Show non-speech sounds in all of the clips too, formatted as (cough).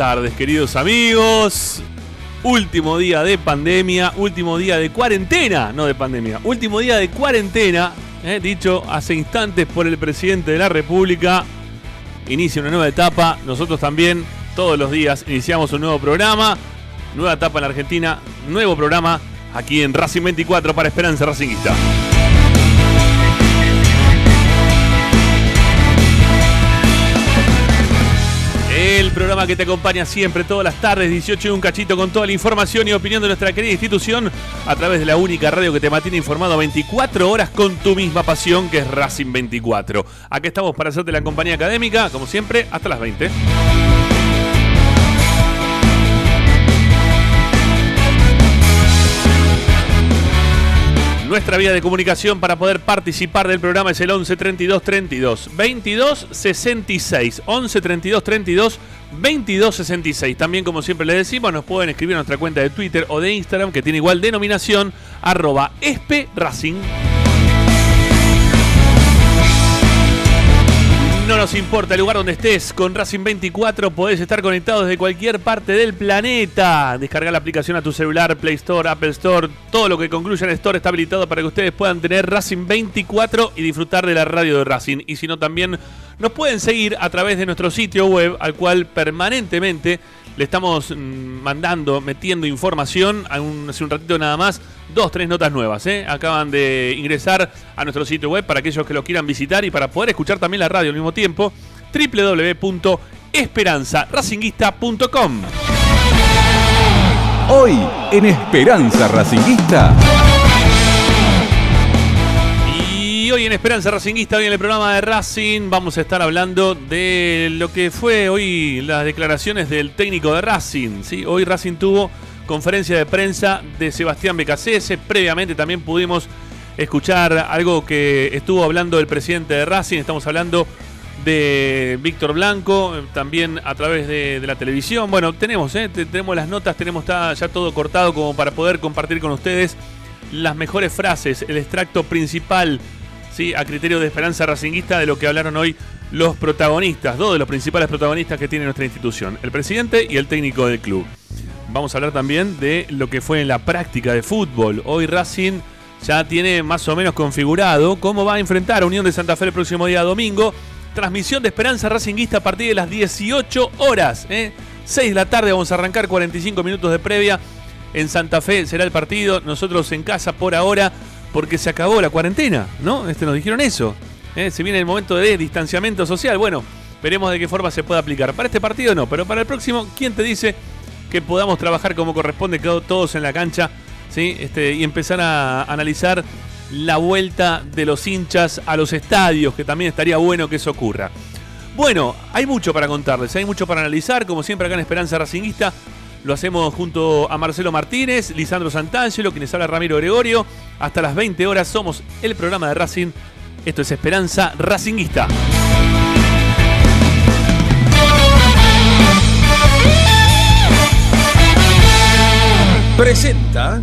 tardes, queridos amigos. Último día de pandemia, último día de cuarentena, no de pandemia, último día de cuarentena, eh, dicho hace instantes por el presidente de la República. Inicia una nueva etapa, nosotros también todos los días iniciamos un nuevo programa, nueva etapa en la Argentina, nuevo programa aquí en Racing 24 para Esperanza Racingista. Que te acompaña siempre, todas las tardes, 18 y un cachito, con toda la información y opinión de nuestra querida institución, a través de la única radio que te mantiene informado 24 horas con tu misma pasión, que es Racing 24. Aquí estamos para hacerte la compañía académica, como siempre, hasta las 20. Nuestra vía de comunicación para poder participar del programa es el 11 32 32 22 66. 11 32 32 22 66. También, como siempre les decimos, nos pueden escribir a nuestra cuenta de Twitter o de Instagram que tiene igual denominación, arroba espe Racing. No nos importa el lugar donde estés, con Racing 24 podés estar conectado desde cualquier parte del planeta. Descargar la aplicación a tu celular, Play Store, Apple Store, todo lo que concluya en Store está habilitado para que ustedes puedan tener Racing 24 y disfrutar de la radio de Racing. Y si no, también nos pueden seguir a través de nuestro sitio web, al cual permanentemente le estamos mm, mandando, metiendo información. hace un ratito nada más, dos, tres notas nuevas. ¿eh? Acaban de ingresar a nuestro sitio web para aquellos que lo quieran visitar y para poder escuchar también la radio al mismo tiempo. www.esperanzaracinguista.com Hoy en Esperanza Racinguista. Hoy en Esperanza Racinguista, hoy en el programa de Racing, vamos a estar hablando de lo que fue hoy las declaraciones del técnico de Racing. Hoy Racing tuvo conferencia de prensa de Sebastián Becasese. Previamente también pudimos escuchar algo que estuvo hablando el presidente de Racing. Estamos hablando de Víctor Blanco, también a través de, la televisión. Bueno, tenemos, eh, te- tenemos las notas, tenemos ya todo cortado como para poder compartir con ustedes las mejores frases, el extracto principal, a criterio de Esperanza Racinguista, de lo que hablaron hoy los protagonistas, dos de los principales protagonistas que tiene nuestra institución, el presidente y el técnico del club. Vamos a hablar también de lo que fue en la práctica de fútbol. Hoy Racing ya tiene más o menos configurado cómo va a enfrentar a Unión de Santa Fe el próximo día domingo. Transmisión de Esperanza Racinguista a partir de las 18 horas. ¿eh? 6 de la tarde vamos a arrancar 45 minutos de previa. En Santa Fe será el partido. Nosotros en casa por ahora porque se acabó la cuarentena, ¿no? Este, nos dijeron eso. ¿eh? Se viene el momento de distanciamiento social. Bueno, veremos de qué forma se puede aplicar. Para este partido no, pero para el próximo, ¿quién te dice que podamos trabajar como corresponde todos en la cancha ¿sí? este, y empezar a analizar la vuelta de los hinchas a los estadios, que también estaría bueno que eso ocurra. Bueno, hay mucho para contarles, hay mucho para analizar, como siempre acá en Esperanza Racinguista. Lo hacemos junto a Marcelo Martínez, Lisandro Santangelo, quienes habla Ramiro Gregorio. Hasta las 20 horas somos el programa de Racing. Esto es Esperanza Racinguista. Presenta.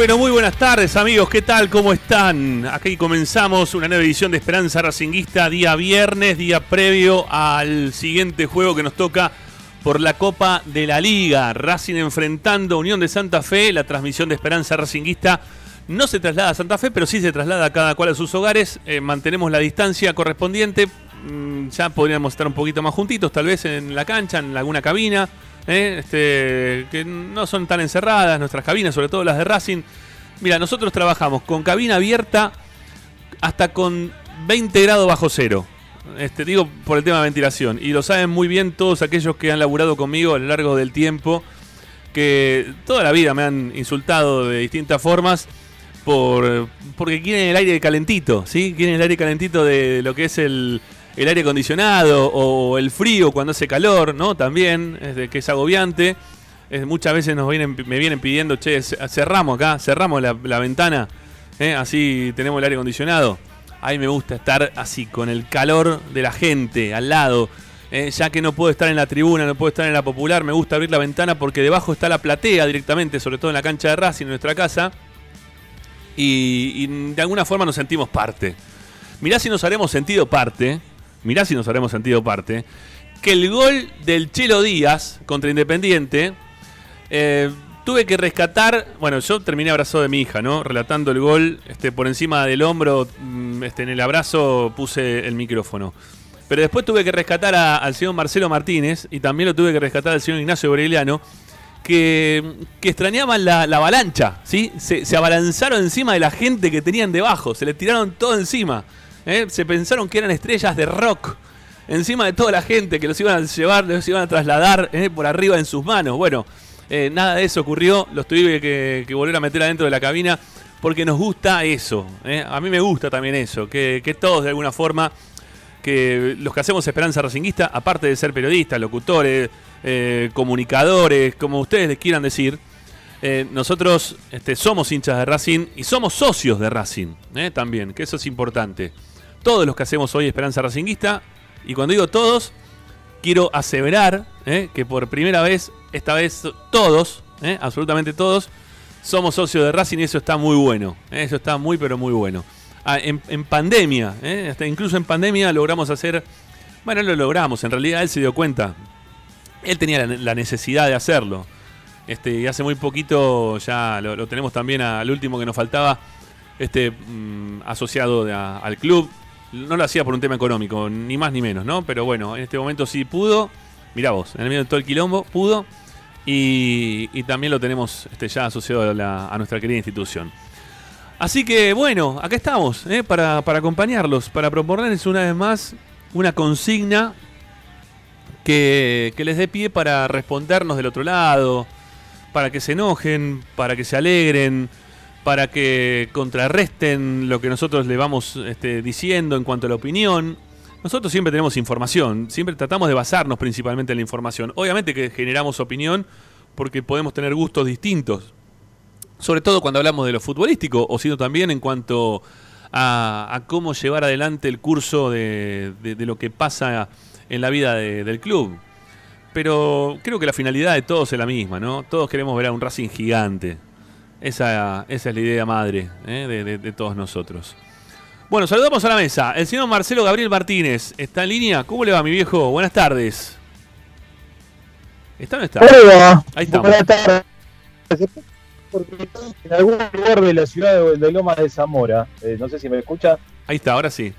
Pero muy buenas tardes, amigos. ¿Qué tal? ¿Cómo están? Aquí comenzamos una nueva edición de Esperanza Racinguista, día viernes, día previo al siguiente juego que nos toca por la Copa de la Liga. Racing enfrentando Unión de Santa Fe. La transmisión de Esperanza Racinguista no se traslada a Santa Fe, pero sí se traslada cada cual a sus hogares. Eh, mantenemos la distancia correspondiente. Mm, ya podríamos estar un poquito más juntitos, tal vez en la cancha, en alguna cabina. ¿Eh? este, que no son tan encerradas nuestras cabinas, sobre todo las de Racing. Mira, nosotros trabajamos con cabina abierta hasta con 20 grados bajo cero. Este, digo por el tema de ventilación. Y lo saben muy bien todos aquellos que han laburado conmigo a lo largo del tiempo. Que toda la vida me han insultado de distintas formas. Por, porque quieren el aire calentito, ¿sí? Quieren el aire calentito de lo que es el, el aire acondicionado o el frío cuando hace calor, ¿no? También, que es agobiante. muchas veces nos vienen, me vienen pidiendo, che, cerramos acá, cerramos la, ventana, ¿eh? así tenemos el aire acondicionado. A mí me gusta estar así, con el calor de la gente al lado. ¿eh? ya que no puedo estar en la tribuna, no puedo estar en la popular, me gusta abrir la ventana porque debajo está la platea directamente, sobre todo en la cancha de Racing, en nuestra casa. Y, y de alguna forma nos sentimos parte. Mirá si nos haremos sentido parte mirá si nos haremos sentido parte, que el gol del Chelo Díaz contra Independiente, eh, tuve que rescatar, bueno, yo terminé abrazado de mi hija, ¿no? Relatando el gol, este, por encima del hombro, mm, este, en el abrazo puse el micrófono. Pero después tuve que rescatar al señor Marcelo Martínez y también lo tuve que rescatar al señor Ignacio Boreliano, que, que extrañaban la, avalancha, ¿sí? Se, se abalanzaron encima de la gente que tenían debajo, se le tiraron todo encima. ¿Eh? se pensaron que eran estrellas de rock encima de toda la gente que los iban a llevar, los iban a trasladar ¿eh? por arriba en sus manos. Bueno, eh, nada de eso ocurrió, los tuve que, volver a meter adentro de la cabina porque nos gusta eso. A mí me gusta también eso, que, todos de alguna forma, que los que hacemos Esperanza Racinguista, aparte de ser periodistas, locutores, comunicadores, como ustedes les quieran decir, nosotros este, somos hinchas de Racing y somos socios de Racing también, que eso es importante todos los que hacemos hoy Esperanza Racinguista. Y cuando digo todos, quiero aseverar eh, que por primera vez, esta vez todos, eh, absolutamente todos, somos socios de Racing y eso está muy bueno. Eh, eso está muy, pero muy bueno. Ah, en, pandemia, hasta incluso en pandemia logramos hacer. Bueno, lo logramos, en realidad él se dio cuenta. Él tenía la, necesidad de hacerlo. Este, y hace muy poquito ya lo, tenemos también al último que nos faltaba, este, mm, asociado al club, no lo hacía por un tema económico, ni más ni menos, ¿no? Pero bueno, en este momento sí pudo. Mirá vos, en el medio de todo el quilombo, pudo. Y, también lo tenemos este, ya asociado a, nuestra querida institución. Así que bueno, acá estamos, ¿eh? para, acompañarlos, para proponerles una vez más una consigna que, que les dé pie para respondernos del otro lado, para que se enojen, para que se alegren, para que contrarresten lo que nosotros le vamos este, diciendo en cuanto a la opinión. Nosotros siempre tenemos información, siempre tratamos de basarnos principalmente en la información. Obviamente que generamos opinión porque podemos tener gustos distintos, sobre todo cuando hablamos de lo futbolístico, o sino también en cuanto a, cómo llevar adelante el curso de, lo que pasa en la vida del club. Pero creo que la finalidad de todos es la misma, ¿no? Todos queremos ver a un Racing gigante, esa, esa es la idea madre ¿eh? de, todos nosotros. Bueno, saludamos a la mesa. El señor Marcelo Gabriel Martínez está en línea. ¿Cómo le va, mi viejo? Buenas tardes. ¿Está o no está? Hola. Ahí estamos. Buenas tardes. En algún lugar de la ciudad de, Loma de Zamora, eh, no sé si me escucha. Ahí está, ahora sí.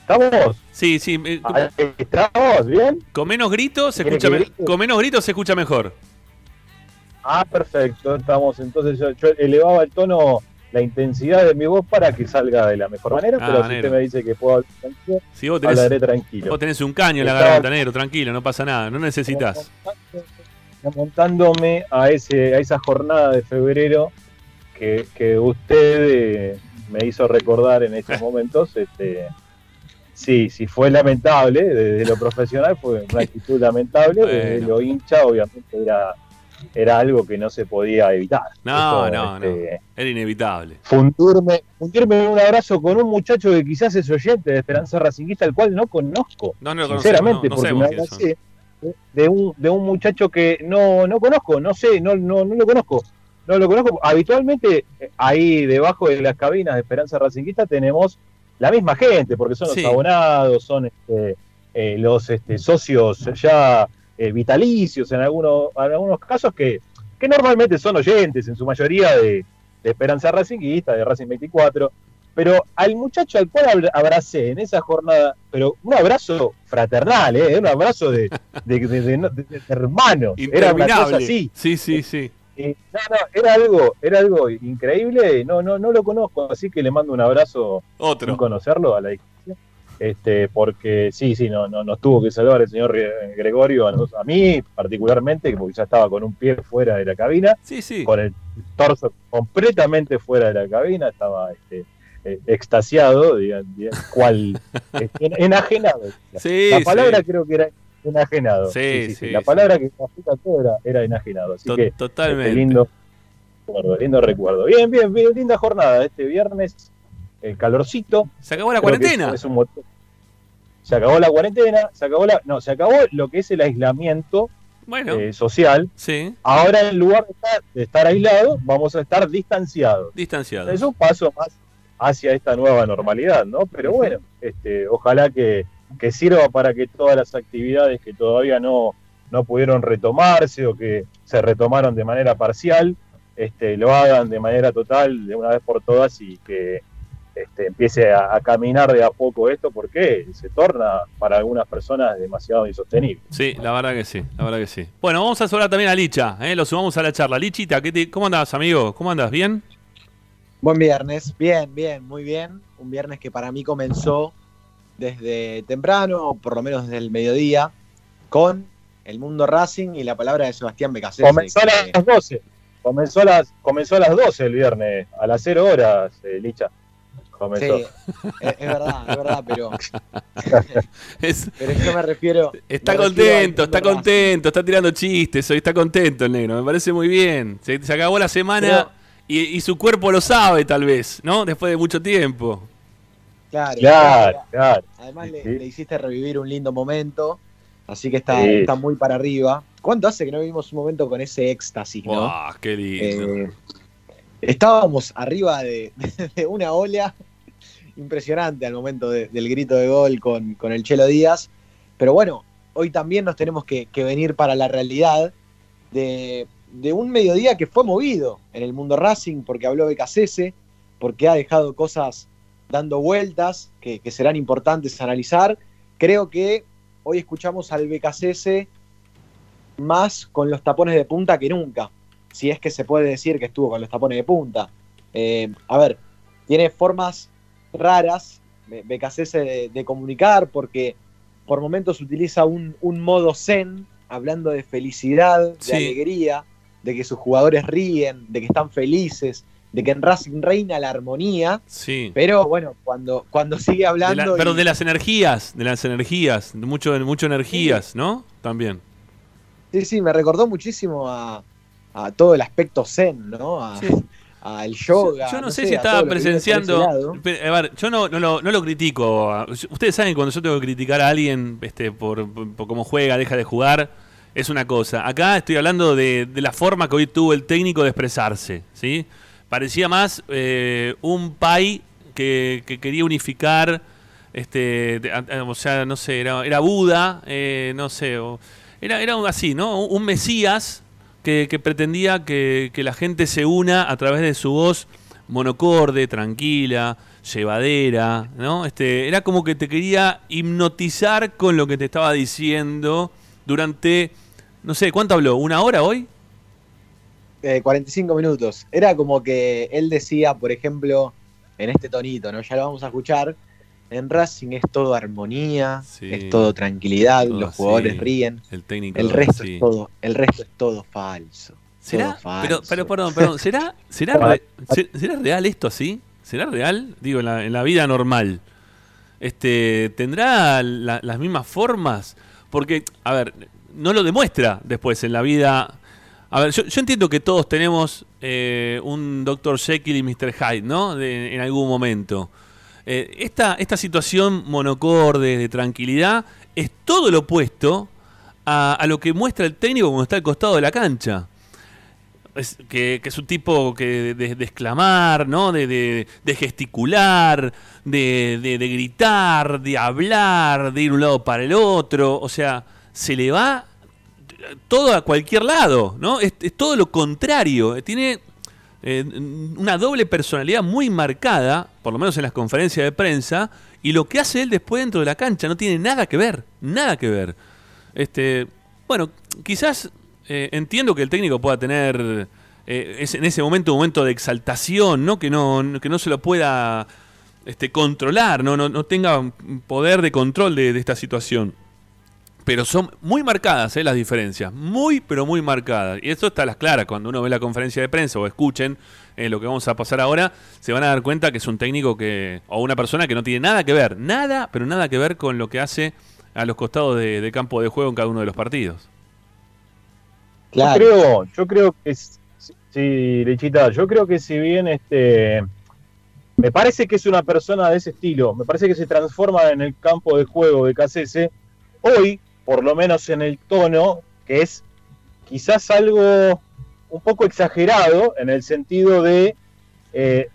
¿Estamos? Sí, sí. Eh, ¿Estamos? ¿Bien? Con menos gritos se escucha, con menos gritos se escucha mejor. Ah, perfecto. Estamos entonces yo, elevaba el tono, la intensidad de mi voz para que salga de la mejor manera, pero si usted me dice que puedo hablar tranquilo, si vos tenés, hablaré tranquilo. Vos tenés un caño en la garganta, negro, tranquilo, no pasa nada, no necesitas. Montándome a ese a esa jornada de febrero que, que usted eh, me hizo recordar en estos (laughs) momentos, este sí, sí fue lamentable, desde lo profesional fue una actitud lamentable, desde lo hincha obviamente era era algo que no se podía evitar. No, no, no. Este, era inevitable. Fundirme, fundirme en un abrazo con un muchacho que quizás es oyente de Esperanza Racinguista, al cual no conozco. No, no sinceramente, porque me de un, de un muchacho que no, no conozco, no sé, no, no, no lo conozco. no lo conozco. Habitualmente ahí debajo de las cabinas de Esperanza Racinguista tenemos la misma gente, porque son los Sí. abonados, son este, eh, los este, socios ya eh, vitalicios en algunos, en algunos casos que, que normalmente son oyentes, en su mayoría de, de Esperanza Racinguista, de Racing 24. Pero al muchacho al cual abra- abracé en esa jornada, pero un abrazo fraternal, ¿eh? un abrazo de, de, hermanos. Era una cosa así. Sí, sí, sí. Eh, no, no, era algo, era algo increíble. No, no, no lo conozco, así que le mando un abrazo sin Otro. conocerlo a la distancia. Este, porque sí, sí, no, no, nos tuvo que salvar el señor Gre- Gregorio, a, nos- a mí particularmente, porque ya estaba con un pie fuera de la cabina, Sí, sí. con el torso completamente fuera de la cabina, estaba este, eh, extasiado, digan, digan, cual (laughs) eh, en- enajenado. Sí, la palabra creo que era enajenado. Sí, sí, La palabra que era, era enajenado. Así To- que totalmente. este, lindo recuerdo, lindo recuerdo. Bien, bien, bien, linda jornada este viernes, el calorcito. Se acabó la Creo cuarentena. es un. Se acabó la cuarentena, se acabó la, no, se acabó lo que es el aislamiento Bueno, eh, social. sí. Ahora en lugar de estar, de estar aislados, vamos a estar distanciados. Distanciado. Es un paso más hacia esta nueva normalidad, ¿no? Pero bueno, este, ojalá que, que sirva para que todas las actividades que todavía no, no pudieron retomarse o que se retomaron de manera parcial, este, lo hagan de manera total de una vez por todas y que este, empiece a, a caminar de a poco esto porque se torna para algunas personas demasiado insostenible. Sí, la verdad que sí, la verdad que sí. Bueno, vamos a saludar también a Licha, ¿eh? lo sumamos a la charla. Lichita, ¿qué te- ¿cómo andás, amigo? ¿Cómo andas? ¿Bien? Buen viernes, bien, bien, muy bien. Un viernes que para mí comenzó desde temprano, o por lo menos desde el mediodía, con el mundo Racing y la palabra de Sebastián Becasese. Comenzó a las 12, comenzó a las, comenzó a las 12 el viernes, a las 0 horas, eh, Licha. Comenzó. Sí, es, es verdad, es verdad, pero, (laughs) Es- pero yo me refiero. está me refiero al contento, está contento, está tirando chistes, hoy está contento el negro, me parece muy bien. Se, se acabó la semana y, y su cuerpo lo sabe tal vez, ¿no? Después de mucho tiempo. Claro, Claro, claro. Además Sí, le, hiciste revivir un lindo momento, así que está, Sí. está muy para arriba. ¿Cuánto hace que no vivimos un momento con ese éxtasis, no? ¡Wow! ¡Qué lindo! Eh, estábamos arriba de, (laughs) de una ola impresionante al momento de- del grito de gol con, con el Chelo Díaz. Pero bueno, hoy también nos tenemos que, venir para la realidad de, de un mediodía que fue movido en el mundo Racing, porque habló Becasese, porque ha dejado cosas dando vueltas que, que serán importantes analizar. Creo que hoy escuchamos al Becasese más con los tapones de punta que nunca si es que se puede decir que estuvo con los tapones de punta. Eh, a ver, tiene formas raras, Becasese, de, de comunicar, porque por momentos utiliza un, un modo zen, hablando de felicidad, de alegría, de que sus jugadores ríen, de que están felices, de que en Racing reina la armonía, Sí. pero bueno, cuando, cuando sigue De la- hablando... pero y- de las energías, de las energías, de mucho, mucho energías, ¿no? También. Sí, sí, me recordó muchísimo a, a todo el aspecto zen, ¿no? A- Sí. Al yoga. Yo no, sé, sé, si estaba presenciando. A ver, yo no, no, lo, no lo critico. Ustedes saben cuando yo tengo que criticar a alguien este, por, por- cómo juega, deja de jugar, es una cosa. Acá estoy hablando de, de la forma que hoy tuvo el técnico de expresarse. ¿sí? Parecía más eh, un pai que, que quería unificar. Este, o sea, no sé, era, era Buda, eh, no sé, o- era, era así, ¿no? Un Mesías que, pretendía que, que la gente se una a través de su voz monocorde, tranquila, llevadera, ¿no? Este, era como que te quería hipnotizar con lo que te estaba diciendo durante, no sé, ¿cuánto habló? ¿Una hora hoy? Eh, 45 minutos. Era como que él decía, por ejemplo, en este tonito, ¿no? Ya lo vamos a escuchar. En Racing es todo armonía, Sí. es todo tranquilidad, Todo los jugadores ríen. El técnico. El resto sí. es todo, el resto es todo falso. ¿Será? Todo falso. Pero, pero, perdón, perdón, ¿será, será, (laughs) re- se- ¿será real esto así? ¿Será real? Digo, en la, en la vida normal. Este, ¿Tendrá la- las mismas formas? Porque, a ver, no lo demuestra después en la vida. A ver, yo, yo entiendo que todos tenemos eh, un Dr. Jekyll y Mr. Hyde, ¿no? De- en algún momento. Eh, esta, esta situación monocorde, de tranquilidad, es todo lo opuesto a, a lo que muestra el técnico cuando está al costado de la cancha. es, que, que es un tipo que de, de exclamar, ¿no? De, de- gesticular, de, gritar, de hablar, de ir un lado para el otro. O sea, se le va todo a cualquier lado, ¿no? Es, es todo lo contrario. Tiene eh, una doble personalidad muy marcada, por lo menos en las conferencias de prensa, y lo que hace él después dentro de la cancha no tiene nada que ver, nada que ver. Este, bueno, quizás eh, entiendo que el técnico pueda tener eh, es- en ese momento un momento de exaltación, ¿no? Que no, que no se lo pueda este, controlar, ¿no? No, no tenga poder de control de, de esta situación. Pero son muy marcadas ¿eh? las diferencias, muy pero muy marcadas. Y esto está a las claras, cuando uno ve la conferencia de prensa o escuchen eh, lo que vamos a pasar ahora, se van a dar cuenta que es un técnico que, o una persona que no tiene nada que ver, nada, pero nada que ver con lo que hace a los costados de, de campo de juego en cada uno de los partidos. Claro. Yo creo, yo creo que es- sí, Lechita, yo creo que si bien este me parece que es una persona de ese estilo, me parece que se transforma en el campo de juego de KCS, hoy, por lo menos en el tono, que es quizás algo un poco exagerado en el sentido de eh,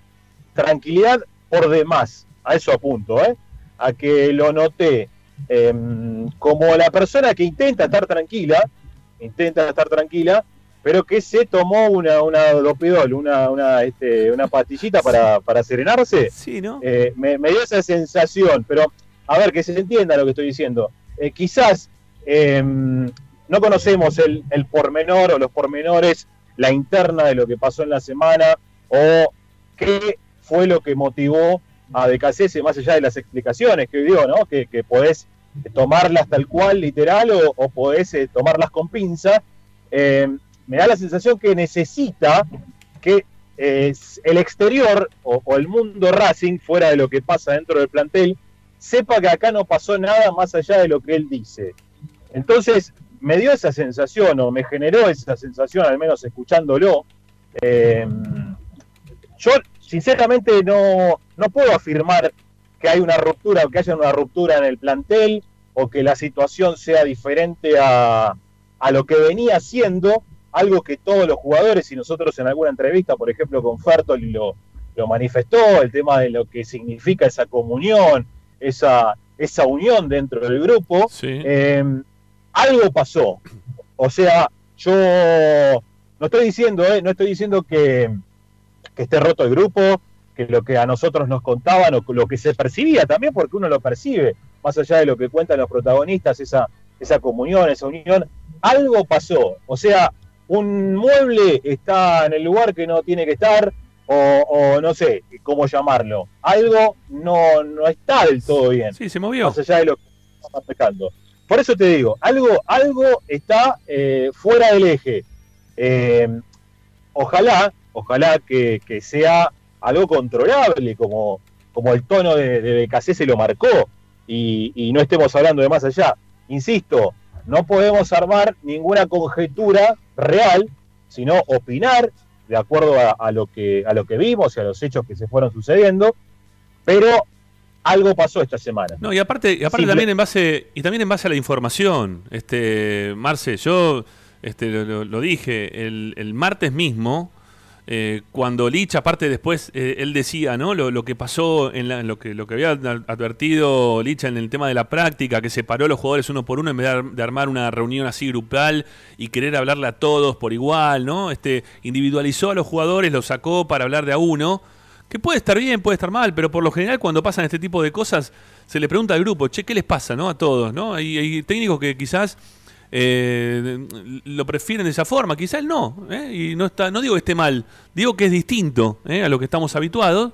tranquilidad por demás, a eso apunto, ¿eh? a que lo noté em, como la persona que intenta estar tranquila, intenta estar tranquila, pero que se tomó una, una dopidol, una, una, este, una pastillita para, para serenarse, Sí, ¿no? eh, me, me dio esa sensación, pero a ver, que se entienda lo que estoy diciendo. Eh, quizás eh, no conocemos el, pormenor o los pormenores, la interna de lo que pasó en la semana o qué fue lo que motivó a DKCS más allá de las explicaciones que dio, ¿no? Que, que podés tomarlas tal cual, literal, o, o podés eh, tomarlas con pinza. Eh, me da la sensación que necesita que eh, el exterior o el mundo Racing, fuera de lo que pasa dentro del plantel, sepa que acá no pasó nada más allá de lo que él dice. Entonces, me dio esa sensación, o me generó esa sensación, al menos escuchándolo. Eh, yo, sinceramente, no, no puedo afirmar que hay una ruptura, o que haya una ruptura en el plantel, o que la situación sea diferente a, a lo que venía siendo, algo que todos los jugadores, y nosotros en alguna entrevista, por ejemplo, con Fertoli lo, lo manifestó, el tema de lo que significa esa comunión, esa, esa unión dentro del grupo, Sí. eh, algo pasó. O sea, yo no estoy diciendo, eh, no estoy diciendo que, que esté roto el grupo, que lo que a nosotros nos contaban o lo que se percibía también, porque uno lo percibe, más allá de lo que cuentan los protagonistas, esa, esa comunión, esa unión, algo pasó. O sea, un mueble está en el lugar que no tiene que estar, o, o no sé cómo llamarlo. Algo no, no está del todo bien Sí, se movió. más allá de lo que estamos marcando. Por eso te digo, algo, algo está eh, fuera del eje. Eh, ojalá, ojalá que, sea algo controlable, como, como el tono de, de se lo marcó, y, no estemos hablando de más allá. Insisto, no podemos armar ninguna conjetura real, sino opinar de acuerdo a lo que, a lo que vimos y a los hechos que se fueron sucediendo, pero algo pasó esta semana. No, y aparte, y aparte también en base, y también en base a la información, este, Marce, yo este, lo, lo- dije el, el martes mismo, eh, cuando Lich, aparte después, eh, él decía, ¿no? Lo, lo que pasó, en, la- en lo que lo que había ad- advertido Lich en el tema de la práctica, que separó a los jugadores uno por uno en vez de armar una reunión así grupal y querer hablarle a todos por igual, ¿no? Este, individualizó a los jugadores, los sacó para hablar de a uno. Que puede estar bien, puede estar mal, pero por lo general cuando pasan este tipo de cosas se le pregunta al grupo, che, ¿qué les pasa, no? A todos, ¿no? Hay, hay técnicos que quizás eh, lo prefieren de esa forma, quizás no, ¿eh? y no está, no digo que esté mal, digo que es distinto ¿eh? a lo que estamos habituados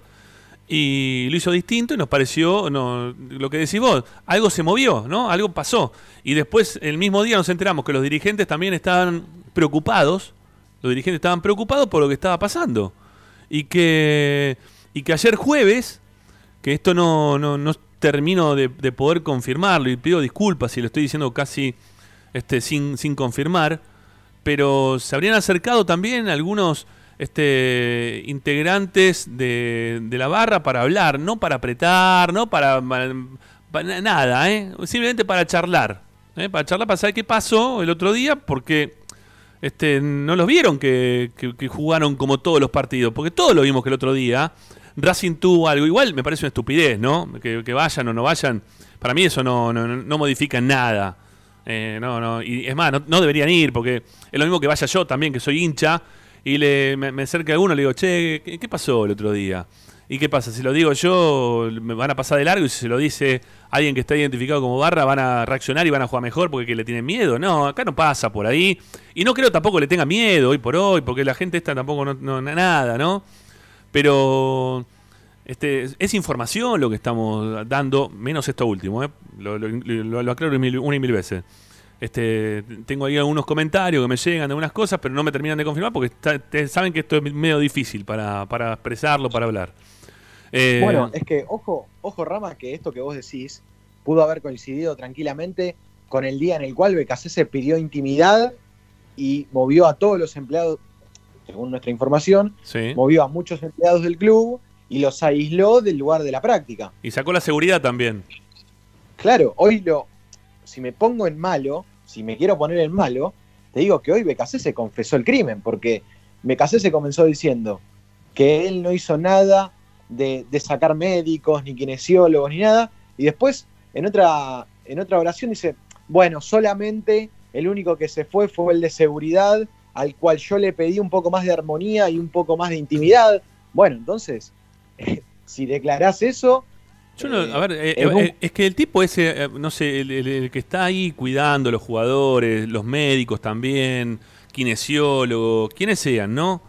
y lo hizo distinto y nos pareció, no, lo que decís vos, algo se movió, ¿no? Algo pasó. Y después, el mismo día nos enteramos que los dirigentes también estaban preocupados, los dirigentes estaban preocupados por lo que estaba pasando. Y que, y que ayer jueves, que esto no, no, no termino de, de poder confirmarlo y pido disculpas si lo estoy diciendo casi este, sin, sin confirmar, pero se habrían acercado también algunos este, integrantes de, de la barra para hablar, no para apretar, no para nada, ¿eh? simplemente para charlar, ¿eh? para charlar, para saber qué pasó el otro día, porque Este, no los vieron que, que- que jugaron como todos los partidos, porque todos lo vimos que el otro día Racing tuvo algo. Igual me parece una estupidez, ¿no? Que, vayan o no vayan. Para mí eso no, no, modifica nada. Eh, no, no. Y es más, no, deberían ir, porque es lo mismo que vaya yo también, que soy hincha, y le, me, me acerca a uno y le digo, che, ¿qué, qué pasó el otro día? ¿Y qué pasa? Si lo digo yo, me van a pasar de largo y si se lo dice alguien que está identificado como barra, van a reaccionar y van a jugar mejor porque que le tienen miedo. No, acá no pasa por ahí. Y no creo tampoco le tenga miedo hoy por hoy, porque la gente esta tampoco no, no- nada, ¿no? Pero este, es información lo que estamos dando, menos esto último, ¿eh? lo, lo- aclaro una y mil veces. Este, tengo ahí algunos comentarios que me llegan de algunas cosas, pero no me terminan de confirmar porque saben que esto es medio difícil para, para expresarlo, para hablar. Eh, Bueno, es que, ojo, ojo, Rama, que esto que vos decís pudo haber coincidido tranquilamente con el día en el cual BKC pidió intimidad y movió a todos los empleados, según nuestra información, sí. movió a muchos empleados del club y los aisló del lugar de la práctica. Y sacó la seguridad también. Claro, hoy lo, si me pongo en malo, si me quiero poner en malo, te digo que hoy BKC se confesó el crimen, porque BKC se comenzó diciendo que él no hizo nada de, de sacar médicos, ni kinesiólogos, ni nada, y después en otra, en otra oración dice, bueno, solamente el único que se fue fue el de seguridad, al cual yo le pedí un poco más de armonía y un poco más de intimidad. Bueno, entonces, (laughs) si declarás eso, Yo no- a ver, eh, es eh, eh, es que el tipo ese, eh, no sé, el, el- el que está ahí cuidando a los jugadores, los médicos también, kinesiólogos, quienes sean, ¿no?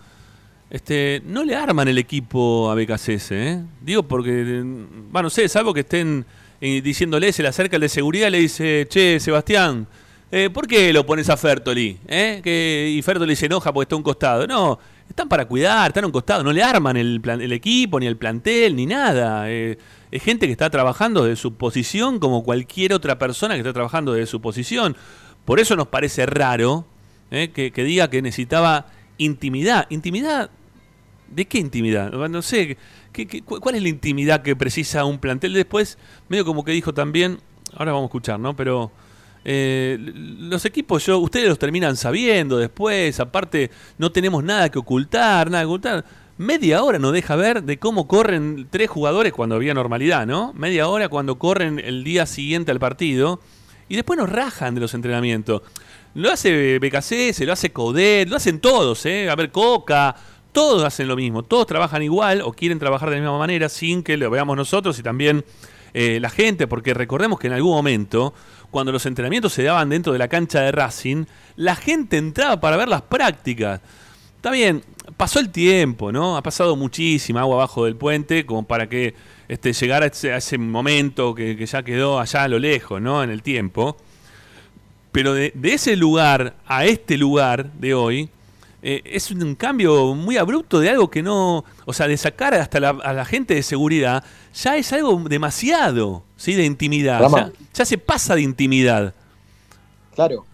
Este, no le arman el equipo a ¿eh? Digo porque, bueno, no sé, salvo que estén eh, diciéndole, se le acerca el de seguridad le dice, che, Sebastián, eh, ¿por qué lo pones a Fertoli? ¿Eh? Que, y Fertoli se enoja porque está a un costado. No, están para cuidar, están a un costado, no le arman el, equipo, ni el plantel, ni nada. Es gente que está trabajando de su posición como cualquier otra persona que está trabajando de su posición. Por eso nos parece raro que, que diga que necesitaba intimidad. ¿Intimidad? ¿De qué intimidad? No sé, ¿qué- qué- cu- ¿cuál es la intimidad que precisa un plantel? Después, medio como que dijo también, ahora vamos a escuchar, ¿no? Pero eh, los equipos, yo, ustedes los terminan sabiendo después, aparte no tenemos nada que ocultar, nada que ocultar. Media hora nos deja ver de cómo corren tres jugadores cuando había normalidad, ¿no? Media hora cuando corren el día siguiente al partido y después nos rajan de los entrenamientos. Lo hace BKC, se lo hace Codet, lo hacen todos, ¿eh? A ver, Coca, todos hacen lo mismo, todos trabajan igual o quieren trabajar de la misma manera sin que lo veamos nosotros y también eh, la gente, porque recordemos que en algún momento, cuando los entrenamientos se daban dentro de la cancha de Racing, la gente entraba para ver las prácticas. Está bien, pasó el tiempo, ¿no? Ha pasado muchísima agua abajo del puente como para que este, llegara a ese, a ese momento que, ya quedó allá a lo lejos, ¿no? En el tiempo. Pero de ese lugar a este lugar de hoy, eh, es un cambio muy abrupto de algo que no. O sea, de sacar hasta la, a la gente de seguridad, ya es algo demasiado, ¿sí? De intimidad. Ya, ya se pasa de intimidad. Claro,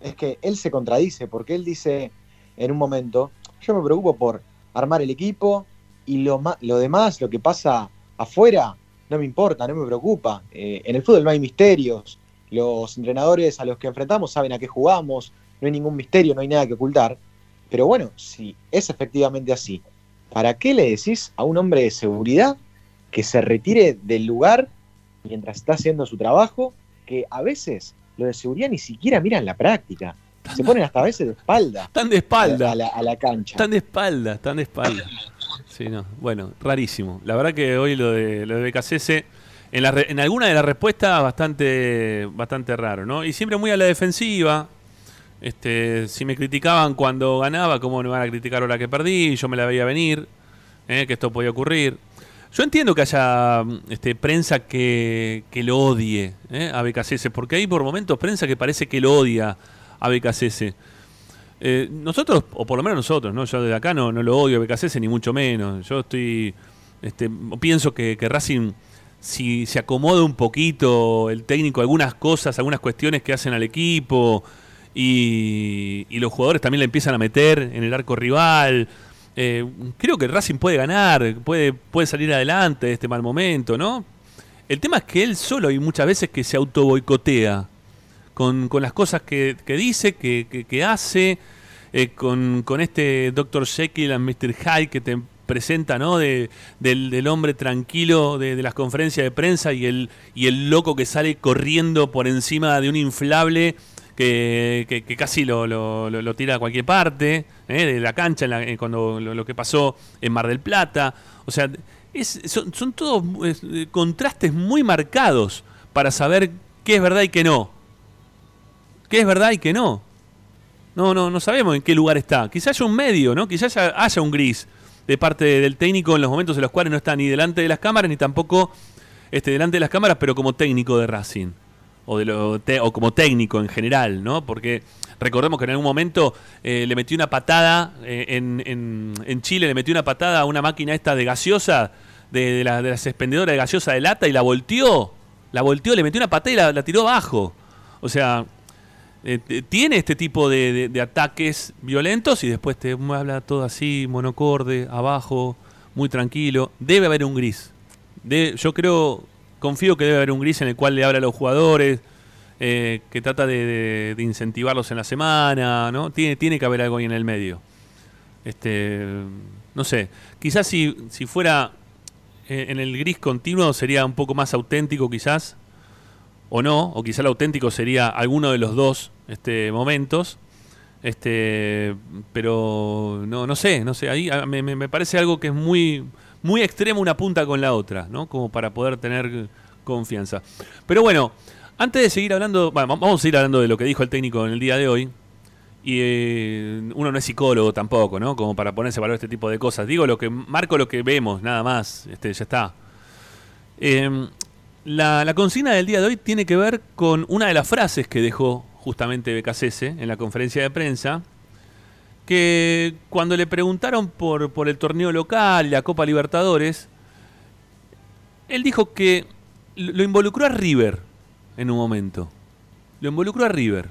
es que él se contradice porque él dice en un momento, yo me preocupo por armar el equipo y lo, lo demás, lo que pasa afuera, no me importa, no me preocupa. Eh, en el fútbol no hay misterios, los entrenadores a los que enfrentamos saben a qué jugamos, no hay ningún misterio, no hay nada que ocultar. Pero bueno, si es efectivamente así, ¿para qué le decís a un hombre de seguridad que se retire del lugar mientras está haciendo su trabajo? Que a veces los de seguridad ni siquiera miran la práctica. Se ponen hasta a veces de espalda. Están de espalda. A la, a la cancha. Están de espalda, están de espalda. Sí, no. Bueno, rarísimo. La verdad que hoy lo de lo de BKCS, en, la en alguna de las respuestas bastante, bastante raro, ¿no? Y siempre muy a la defensiva. Este, si me criticaban cuando ganaba, ¿cómo me van a criticar ahora que perdí? Yo me la veía venir, ¿eh? que esto podía ocurrir. Yo entiendo que haya mm, este, prensa que, que lo odie ¿eh? a BKCS, porque hay por momentos prensa que parece que lo odia a BKCS. Eh, nosotros, o por lo menos nosotros, ¿no? Yo desde acá no, no lo odio a BKCS, ni mucho menos. Yo estoy. Este, pienso que, que Racing, si se acomoda un poquito el técnico, algunas cosas, algunas cuestiones que hacen al equipo, y, y los jugadores también le empiezan a meter en el arco rival. eh, creo que Racing puede ganar, puede, puede salir adelante de este mal momento, ¿no? El tema es que él solo hay muchas veces que se auto boicotea con, con las cosas que, que dice, que, que- que hace. eh, con, con este Dr. Jekyll and Mr. Hyde que te presenta, ¿no? De, del, del hombre tranquilo de, de las conferencias de prensa y el, y el loco que sale corriendo por encima de un inflable que, casi lo, lo- lo- tira a cualquier parte, ¿eh? de la cancha, en la- eh, cuando lo, que pasó en Mar del Plata. O sea, son, son todos eh, contrastes muy marcados para saber qué es verdad y qué no. ¿Qué es verdad y qué no? No, no, no sabemos en qué lugar está. Quizás haya un medio, ¿no? Quizás haya, haya un gris de parte del técnico en los momentos en los cuales no está ni delante de las cámaras ni tampoco este, delante de las cámaras, pero como técnico de Racing. O, de lo te- o como técnico en general, ¿no? Porque recordemos que en algún momento eh, le metió una patada eh, en, en- en Chile, le metió una patada a una máquina esta de gaseosa, de, la- las expendedoras de gaseosa de lata y la volteó. La volteó, le metió una patada y la, tiró abajo. O sea, eh, tiene este tipo de, ataques violentos y después te habla todo así, monocorde, abajo, muy tranquilo. Debe haber un gris. Yo creo, confío que debe haber un gris en el cual le habla a los jugadores, eh, que trata de, incentivarlos en la semana, ¿no? Tiene, tiene que haber algo ahí en el medio. Este, no sé, quizás si, si fuera eh, en el gris continuo sería un poco más auténtico quizás, o no, o quizá el auténtico sería alguno de los dos este, momentos. Este, pero no, no sé, no sé, ahí ah, me- me parece algo que es muy, muy extremo una punta con la otra, ¿no? Como para poder tener confianza. Pero bueno, antes de seguir hablando, bueno, vamos a seguir hablando de lo que dijo el técnico en el día de hoy. Y eh, uno no es psicólogo tampoco, ¿no? Como para ponerse a valorar este tipo de cosas. Digo lo que marco lo que vemos, nada más. Este, ya está. Eh, la, la consigna del día de hoy tiene que ver con una de las frases que dejó justamente Becasese en la conferencia de prensa, que cuando le preguntaron por, por el torneo local la Copa Libertadores, él dijo que lo involucró a River en un momento. Lo involucró a River.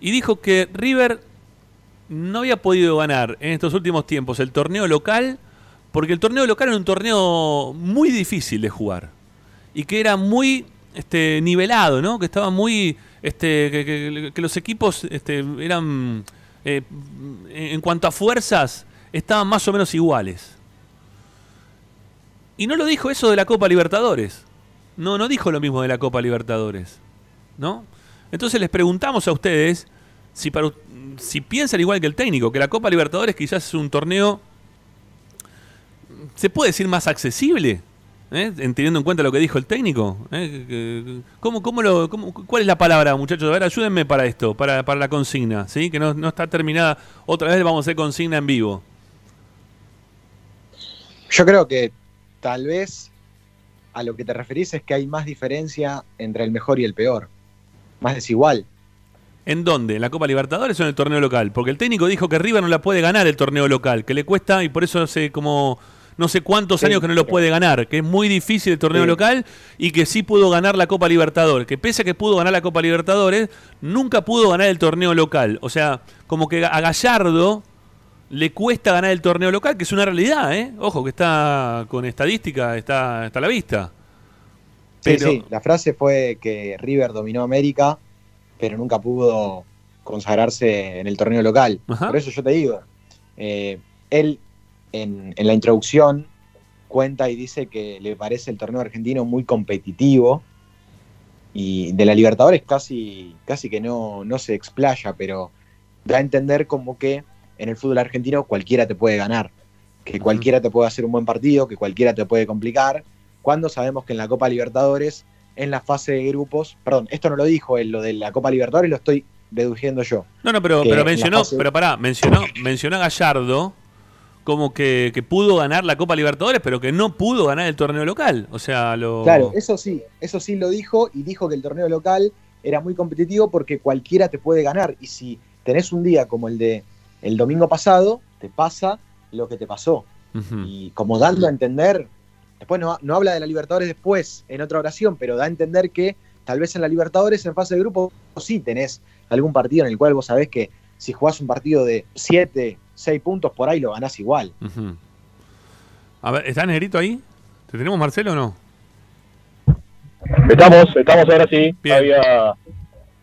Y dijo que River no había podido ganar en estos últimos tiempos el torneo local porque el torneo local era un torneo muy difícil de jugar y que era muy este, nivelado, ¿no? Que estaba muy, este, que- que los equipos este, eran, eh, en cuanto a fuerzas, estaban más o menos iguales. Y no lo dijo eso de la Copa Libertadores. No, no dijo lo mismo de la Copa Libertadores, ¿no? Entonces les preguntamos a ustedes si, para, si piensan igual que el técnico, que la Copa Libertadores quizás es un torneo, ¿se puede decir más accesible? ¿Eh? En- Teniendo en cuenta lo que dijo el técnico. ¿eh? ¿Cómo, cómo lo, cómo- ¿Cuál es la palabra, muchachos? A ver, ayúdenme para esto, para, para la consigna, ¿sí? Que no, no está terminada. Otra vez vamos a hacer consigna en vivo. Yo creo que tal vez a lo que te referís es que hay más diferencia entre el mejor y el peor. Más desigual. ¿En dónde? ¿En la Copa Libertadores o en el torneo local? Porque el técnico dijo que River no la puede ganar el torneo local, que le cuesta y por eso hace como no sé cuántos Sí, años que no lo puede ganar, que es muy difícil el torneo Sí. local y que sí pudo ganar la Copa Libertadores, que pese a que pudo ganar la Copa Libertadores, nunca pudo ganar el torneo local. O sea, como que a Gallardo le cuesta ganar el torneo local, que es una realidad, ¿eh? Ojo, que está con estadística, está, está a la vista. Sí, Pero- sí, la frase fue que River dominó América, pero nunca pudo consagrarse en el torneo local. Ajá. Por eso yo te digo, eh, él en, en la introducción cuenta y dice que le parece el torneo argentino muy competitivo y de la Libertadores casi, casi que no, no se explaya, pero da a entender como que en el fútbol argentino cualquiera te puede ganar, que cualquiera te puede hacer un buen partido, que cualquiera te puede complicar, cuando sabemos que en la Copa Libertadores, en la fase de grupos, perdón, esto no lo dijo él, lo de la Copa Libertadores lo estoy deduciendo yo. No, no, pero, pero mencionó, fase- pero pará, mencionó, mencionó a Gallardo como que, que pudo ganar la Copa Libertadores, pero que no pudo ganar el torneo local. O sea, lo. Claro, eso sí, eso sí lo dijo y dijo que el torneo local era muy competitivo porque cualquiera te puede ganar y si tenés un día como el de el domingo pasado, te pasa lo que te pasó. Y como dando a entender, después no, no habla de la Libertadores después en otra oración, pero da a entender que tal vez en la Libertadores en fase de grupo sí tenés algún partido en el cual vos sabés que si jugás un partido de 7, 6 puntos por ahí lo ganás igual. Ujú. A ver, ¿está Negrito ahí? ¿Te tenemos Marcelo o no? Estamos, estamos ahora sí. Bien. Había,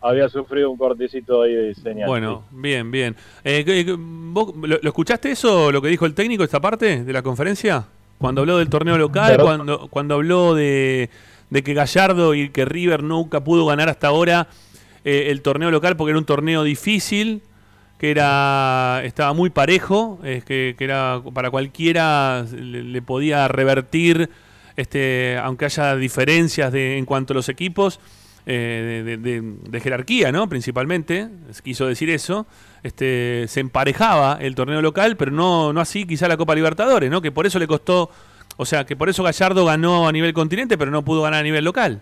había sufrido un cortecito ahí de señal. Bueno, bien, bien. Eh, ¿qué- qué- ¿vos lo, lo escuchaste eso, lo que dijo el técnico, esta parte de la conferencia? Cuando habló del torneo local, cuando, cuando habló de, de que Gallardo y que River nunca pudo ganar hasta ahora eh, el torneo local porque era un torneo difícil, que era estaba muy parejo, es que, que era para cualquiera le, podía revertir, este, aunque haya diferencias de, en cuanto a los equipos eh, de, de- de- de jerarquía, ¿no? Principalmente, quiso decir eso. Este, se emparejaba el torneo local, pero no, no así quizá la Copa Libertadores, ¿no? Que por eso le costó, o sea, que por eso Gallardo ganó a nivel continente, pero no pudo ganar a nivel local.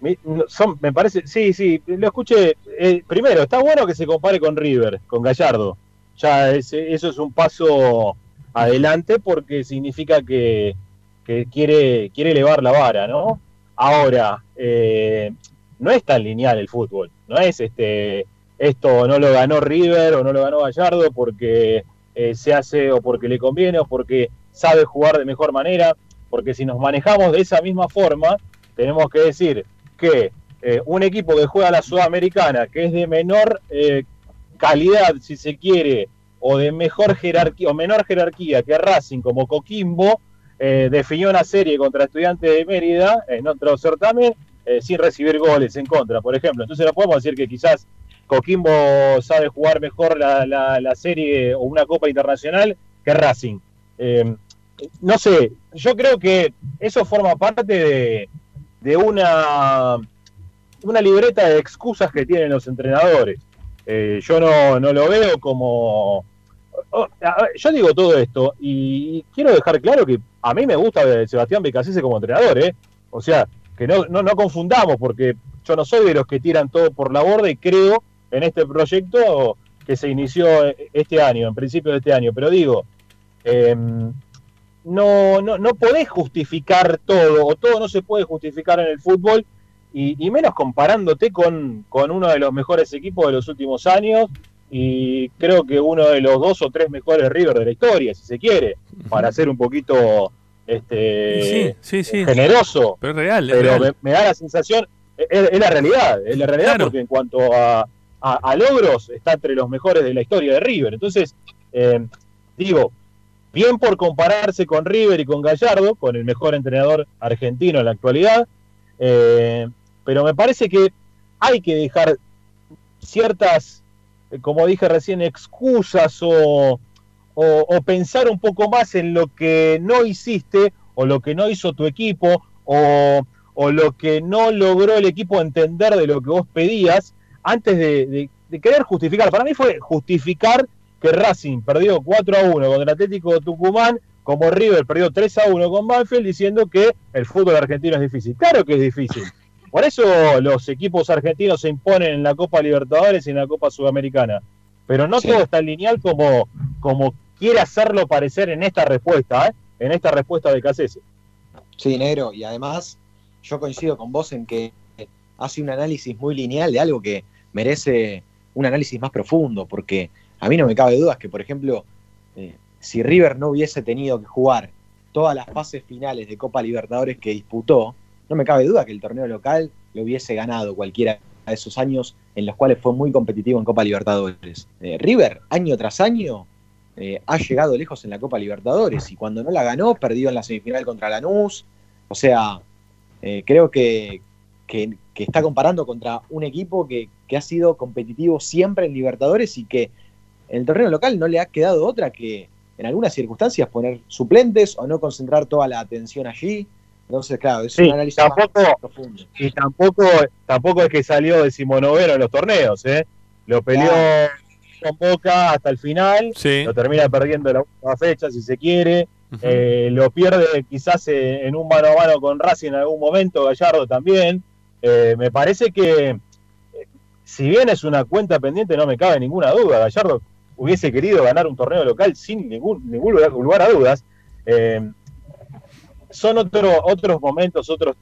Me parece, sí, sí, lo escuché. Eh, primero, está bueno que se compare con River, con Gallardo. Ya eso es un paso adelante porque significa que, que quiere, quiere elevar la vara, ¿no? Ahora, eh, no es tan lineal el fútbol, no es este esto no lo ganó River o no lo ganó Gallardo porque eh, se hace o porque le conviene o porque sabe jugar de mejor manera, porque si nos manejamos de esa misma forma, tenemos que decir que eh, un equipo que juega la Sudamericana, que es de menor eh, calidad, si se quiere, o de mejor jerarquía o menor jerarquía que Racing como Coquimbo, eh, definió una serie contra Estudiantes de Mérida en otro certamen sin recibir goles en contra, por ejemplo. Entonces no podemos decir que quizás Coquimbo sabe jugar mejor la, la- la serie o una Copa Internacional que Racing. No sé, yo creo que eso forma parte de, de una, una libreta de excusas que tienen los entrenadores. Eh, yo no, no lo veo como... yo digo todo esto y quiero dejar claro que a mí me gusta Sebastián Becasese como entrenador, ¿eh? O sea, que no, no, no confundamos, porque yo no soy de los que tiran todo por la borda y creo en este proyecto que se inició este año, en principio de este año, pero digo, eh, no, no, no podés justificar todo, o todo no se puede justificar en el fútbol, y, y menos comparándote con, con uno de los mejores equipos de los últimos años, y creo que uno de los dos o tres mejores River de la historia, si se quiere, para ser un poquito este, Sí, sí, sí. generoso, Pero es real, es pero real. me, me da la sensación, es, es la realidad, es la realidad Claro. porque en cuanto a, a- a logros está entre los mejores de la historia de River. Entonces, eh, digo, bien por compararse con River y con Gallardo, con el mejor entrenador argentino en la actualidad, eh, pero me parece que hay que dejar ciertas, eh, como dije recién, excusas o, pensar un poco más en lo que no hiciste o lo que no hizo tu equipo o, lo que no logró el equipo entender de lo que vos pedías antes de, de- de querer justificar. Para mí fue justificar que Racing perdió 4 a 1 contra el Atlético de Tucumán, como River perdió 3 a 1 con Banfield, diciendo que el fútbol argentino es difícil. Claro que es difícil. Por eso los equipos argentinos se imponen en la Copa Libertadores y en la Copa Sudamericana. Pero no Sí. todo es tan lineal como, como quiere hacerlo parecer en esta respuesta, ¿eh? en esta respuesta de Cacese. Sí, negro, y además yo coincido con vos en que hace un análisis muy lineal de algo que merece un análisis más profundo, porque a mí no me cabe dudas que, por ejemplo, eh, si River no hubiese tenido que jugar todas las fases finales de Copa Libertadores que disputó, no me cabe duda que el torneo local lo hubiese ganado cualquiera de esos años en los cuales fue muy competitivo en Copa Libertadores. Eh, River, año tras año, eh, ha llegado lejos en la Copa Libertadores y cuando no la ganó, perdió en la semifinal contra Lanús. O sea, creo que, que- que está comparando contra un equipo que, que ha sido competitivo siempre en Libertadores y que en el torneo local no le ha quedado otra que en algunas circunstancias poner suplentes o no concentrar toda la atención allí. Entonces, claro, es Sí, un análisis más profundo. y tampoco, tampoco es que salió decimonoveno en los torneos, ¿eh? Lo peleó con Boca hasta el final, Sí. lo termina perdiendo en la última fecha, si se quiere, eh, lo pierde quizás eh, en un mano a mano con Racing en algún momento, Gallardo también. Eh, me parece que, eh, si bien es una cuenta pendiente, no me cabe ninguna duda, Gallardo hubiese querido ganar un torneo local sin ningún, ningún lugar, a dudas. Eh, son otro- otros momentos, otros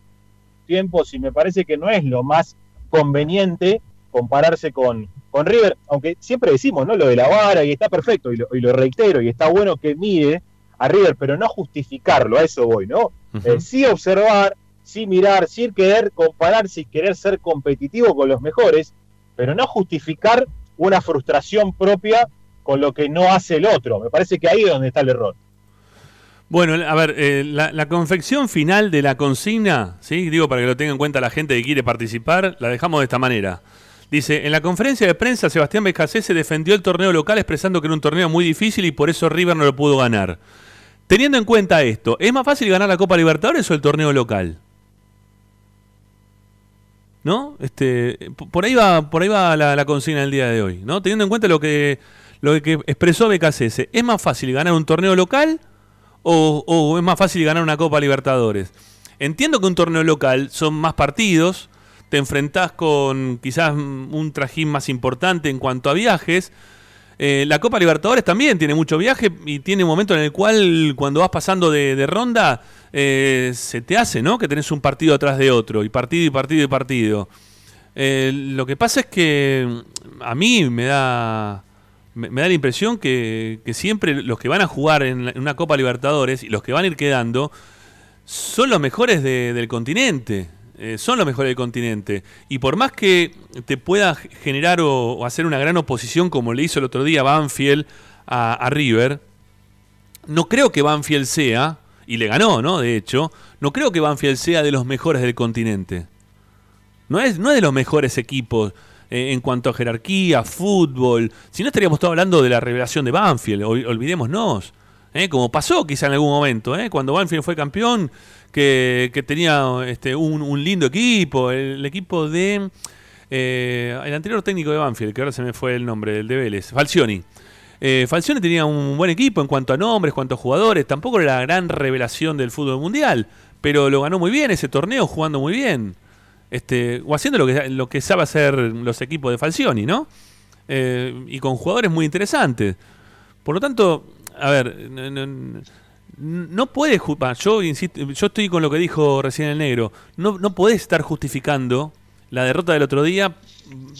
tiempos, y me parece que no es lo más conveniente compararse con, con River, aunque siempre decimos, ¿no? Lo de la vara, y está perfecto, y lo, y lo reitero, y está bueno que mire a River, pero no justificarlo, a eso voy, ¿no? Eh, sí observar, sí mirar, sí querer comparar, sí querer ser competitivo con los mejores, pero no justificar una frustración propia con lo que no hace el otro. Me parece que ahí es donde está el error. Bueno, a ver, eh, la, confección final de la consigna, ¿sí? digo para que lo tenga en cuenta la gente que quiere participar, la dejamos de esta manera. Dice, en la conferencia de prensa Sebastián se defendió el torneo local expresando que era un torneo muy difícil y por eso River no lo pudo ganar. Teniendo en cuenta esto, ¿es más fácil ganar la Copa Libertadores o el torneo local? ¿No? Este, por ahí va, por ahí va la, consigna del día de hoy, ¿no? Teniendo en cuenta lo que, lo que expresó BKCS, ¿es más fácil ganar un torneo local o, es más fácil ganar una Copa Libertadores? Entiendo que un torneo local son más partidos, te enfrentás con quizás un trajín más importante en cuanto a viajes. Eh, la Copa Libertadores también tiene mucho viaje y tiene un momento en el cual cuando vas pasando de, ronda eh, se te hace, ¿no? Que tenés un partido atrás de otro y partido y partido y partido. Eh, lo que pasa es que a mí me da me, da la impresión que, siempre los que van a jugar en, una Copa Libertadores y los que van a ir quedando son los mejores del continente. Eh, son los mejores del continente. Y por más que te pueda generar o, hacer una gran oposición como le hizo el otro día Banfield a, River, no creo que Banfield sea, y le ganó, ¿no? De hecho, no creo que Banfield sea de los mejores del continente. No es, no es de los mejores equipos eh, en cuanto a jerarquía, fútbol. Si no estaríamos todos hablando de la revelación de Banfield, olvidémonos. ¿eh? Como pasó quizá en algún momento, cuando Banfield fue campeón, que, tenía este, un, lindo equipo, el, equipo de... Eh, el anterior técnico de Banfield, que ahora se me fue el nombre, el de Vélez, Falcioni. Eh, Falcioni tenía un buen equipo en cuanto a nombres, cuanto a jugadores, tampoco era la gran revelación del fútbol mundial, pero lo ganó muy bien ese torneo, jugando muy bien. Este, o haciendo lo que, lo sabe hacer los equipos de Falcioni, ¿no? Eh, y con jugadores muy interesantes. Por lo tanto, a ver, no puedes, yo insisto, yo estoy con lo que dijo recién el negro, no, no podés estar justificando la derrota del otro día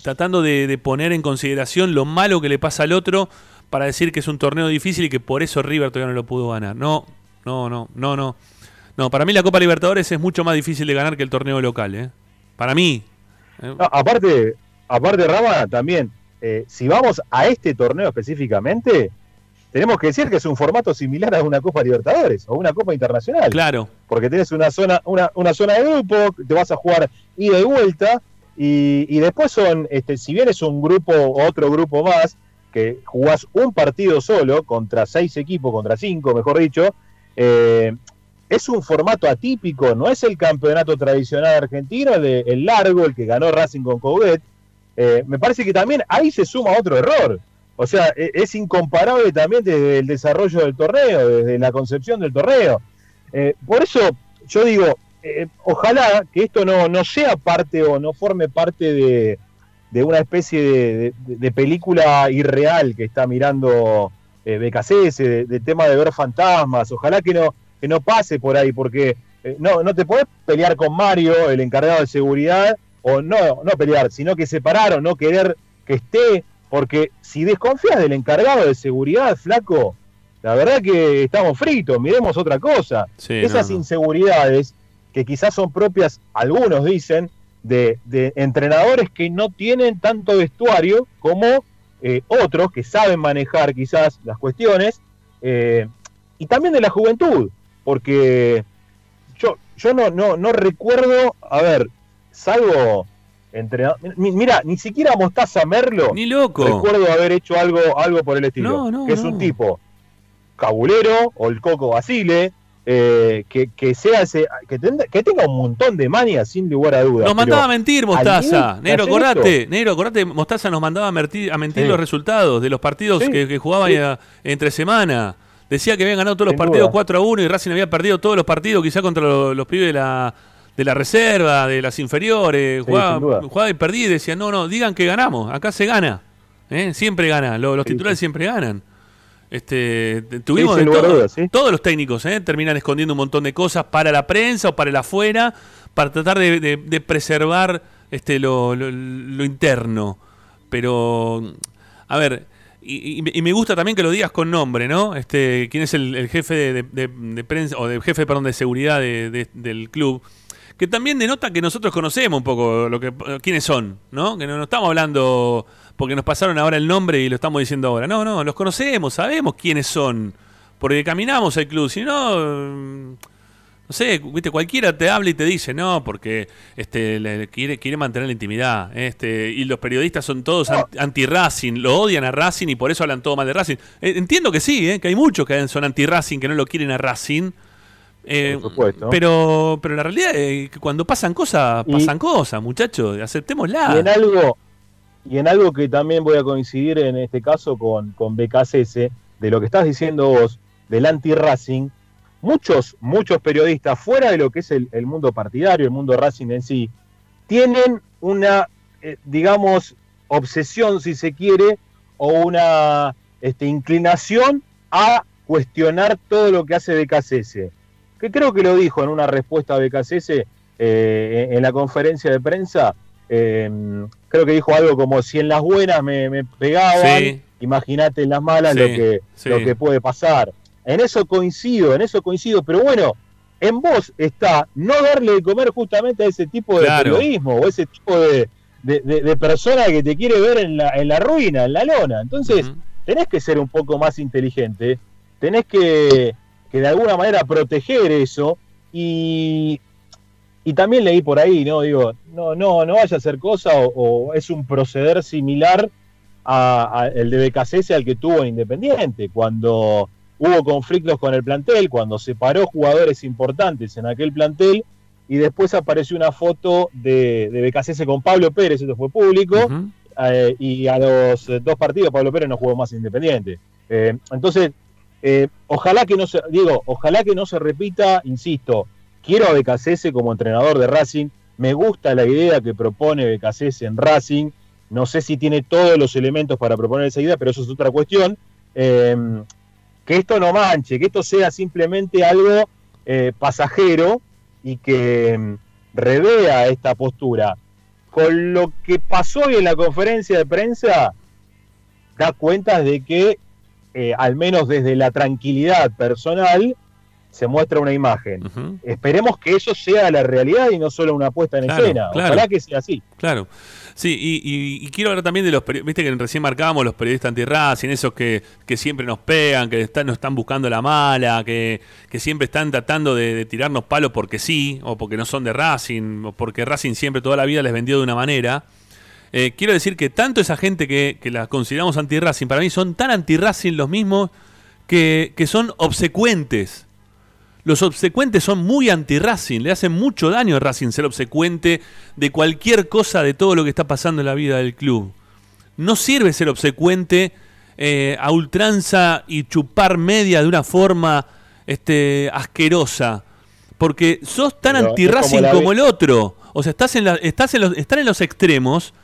tratando de, poner en consideración lo malo que le pasa al otro para decir que es un torneo difícil y que por eso River todavía no lo pudo ganar. No, no, no, no, no. No, para mí la Copa Libertadores es mucho más difícil de ganar que el torneo local, ¿eh? Para mí. ¿eh? aparte, aparte Rama, también, eh, si vamos a este torneo específicamente, tenemos que decir que es un formato similar a una Copa Libertadores o una Copa Internacional. Claro. Porque tienes una zona, una, una zona de grupo, te vas a jugar ida y vuelta, y, después son, este, si bien es un grupo o otro grupo más, que jugás un partido solo contra seis equipos, contra cinco, mejor dicho, eh, es un formato atípico, no es el campeonato tradicional argentino, el, largo, el que ganó Racing con Coudet. Eh, me parece que también ahí se suma otro error o sea, e, es incomparable también desde el desarrollo del torneo, desde la concepción del torneo. Eh, por eso yo digo, eh, ojalá que esto no, no sea parte o no forme parte de, una especie de, película irreal que está mirando eh, BKCS, de, tema de ver fantasmas. Ojalá que no, que no pase por ahí, porque eh, no, no te podés pelear con Mario, el encargado de seguridad, o no, no pelear, sino que separar o no querer que esté porque si desconfías del encargado de seguridad, flaco, la verdad que estamos fritos, miremos otra cosa. Esas inseguridades que quizás son propias, algunos dicen, de, entrenadores que no tienen tanto vestuario como eh, otros que saben manejar quizás las cuestiones, eh, y también de la juventud, porque yo, yo no, no, no recuerdo, a ver, salvo Mira, ni siquiera Mostaza Merlo. Ni loco. Recuerdo haber hecho algo, algo por el estilo. que es un tipo cabulero, o el Coco Basile, eh, que, sea ese, que, tenga un montón de manias sin lugar a dudas. Nos mandaba a mentir Mostaza, negro, acordate, negro, acordate, Mostaza nos mandaba a mentir, a mentir los resultados de los partidos que, jugaba entre semana. Decía que habían ganado todos los partidos 4 a 1 y Racing había perdido todos los partidos, quizá contra los pibes de la, de la reserva, de las inferiores, jugaba, y perdí y decía, no, no, digan que ganamos, acá se gana, ¿eh? siempre gana, los, titulares siempre ganan. Este, tuvimos todos los técnicos ¿eh? terminan escondiendo un montón de cosas para la prensa o para el afuera, para tratar de, preservar este, lo, interno. Pero, a ver, y, me gusta también que lo digas con nombre, ¿no? Este, quién es el, jefe de, prensa, o de jefe, perdón, de seguridad del club que también denota que nosotros conocemos un poco lo que quiénes son, ¿no? Que no, no estamos hablando porque nos pasaron ahora el nombre y lo estamos diciendo ahora. No, no, los conocemos, sabemos quiénes son, porque caminamos al club. Si no, no sé, viste, cualquiera te habla y te dice, no, porque este le- quiere, quiere mantener la intimidad. Este, y los periodistas son todos an- anti-Racing, lo odian a Racing y por eso hablan todo mal de Racing. Eh, entiendo que sí, eh, que hay muchos que son anti-Racing, que no lo quieren a Racing. Eh, Por supuesto. Pero, pero la realidad es que cuando pasan cosas, Y- pasan cosas, muchachos, aceptémosla. Y en algo, y en algo que también voy a coincidir en este caso con, con BKSS, de lo que estás diciendo vos, del anti-Racing, muchos, muchos periodistas, fuera de lo que es el, el mundo partidario, el mundo Racing en sí, tienen una, eh, digamos, obsesión, si se quiere, o una este, inclinación a cuestionar todo lo que hace BKSS. Que creo que lo dijo en una respuesta a BKSS eh, en la conferencia de prensa, eh, creo que dijo algo como si en las buenas me, me pegaban, Sí. imagínate en las malas Sí, lo, que, sí. lo que puede pasar. En eso coincido, en eso coincido, pero bueno, en vos está no darle de comer justamente a ese tipo de Claro. periodismo o ese tipo de, de, de- de persona que te quiere ver en la, en la ruina, en la lona. Entonces, tenés que ser un poco más inteligente, tenés que, que de alguna manera proteger eso y, y también leí por ahí, ¿no? Digo, no, no, no vaya a hacer cosa o, o es un proceder similar a, a de BKCS al que tuvo en Independiente, cuando hubo conflictos con el plantel, cuando separó jugadores importantes en aquel plantel y después apareció una foto de, de BKCS con Pablo Pérez, esto fue público, eh, y a los eh, dos partidos Pablo Pérez no jugó más Independiente. Eh, entonces, eh, ojalá que no se, digo, ojalá que no se repita, insisto, quiero a Becasese como entrenador de Racing, me gusta la idea que propone Becasese en Racing, no sé si tiene todos los elementos para proponer esa idea, pero eso es otra cuestión. Que esto no manche, que esto sea simplemente algo eh, pasajero y que mm, revea esta postura. Con lo que pasó hoy en la conferencia de prensa, da cuenta de que, eh, al menos desde la tranquilidad personal, se muestra una imagen. Esperemos que eso sea la realidad y no solo una puesta en Claro, escena. claro. Ojalá que sea así. Claro. Sí, y, y- y quiero hablar también de los periodistas, viste que recién marcábamos los periodistas anti-Racing, esos que, que siempre nos pegan, que están, nos están buscando la mala, que, que siempre están tratando de, de tirarnos palos porque sí, o porque no son de Racing, o porque Racing siempre toda la vida les vendió de una manera. Eh, quiero decir que tanto esa gente que, que la consideramos anti-Racing, para mí son tan anti-Racing los mismos que, que son obsecuentes. Los obsecuentes son muy anti-Racing, le hacen mucho daño a Racing ser obsecuente de cualquier cosa de todo lo que está pasando en la vida del club. No sirve ser obsecuente eh, a ultranza y chupar media de una forma este, asquerosa. Porque sos tan anti-Racing como el otro. O sea, estás en la, estás en los, estar en los extremos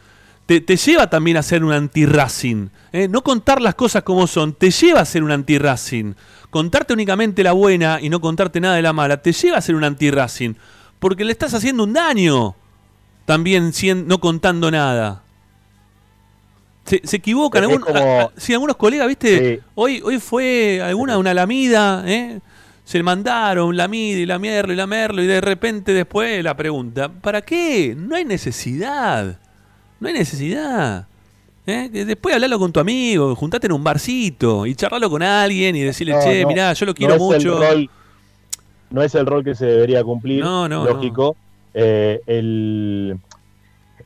te, te lleva también a ser un anti-Racing. ¿eh? No contar las cosas como son, te lleva a ser un anti-Racing. Contarte únicamente la buena y no contarte nada de la mala, te lleva a ser un anti-Racing. Porque le estás haciendo un daño también sien- no contando nada. Se, se equivocan. Algún- como- a- a- sí, algunos colegas, ¿viste? Sí. Hoy, hoy fue alguna una lamida, ¿eh? Se le mandaron lamida y lamerlo y lamerlo y de repente después la pregunta, ¿para qué? No hay necesidad. No hay necesidad. ¿Eh? Después hablalo con tu amigo, juntate en un barcito y charlalo con alguien y decirle, No, che, no, mirá, yo lo quiero mucho. rol- no es el rol que se debería cumplir, lógico. Eh, el,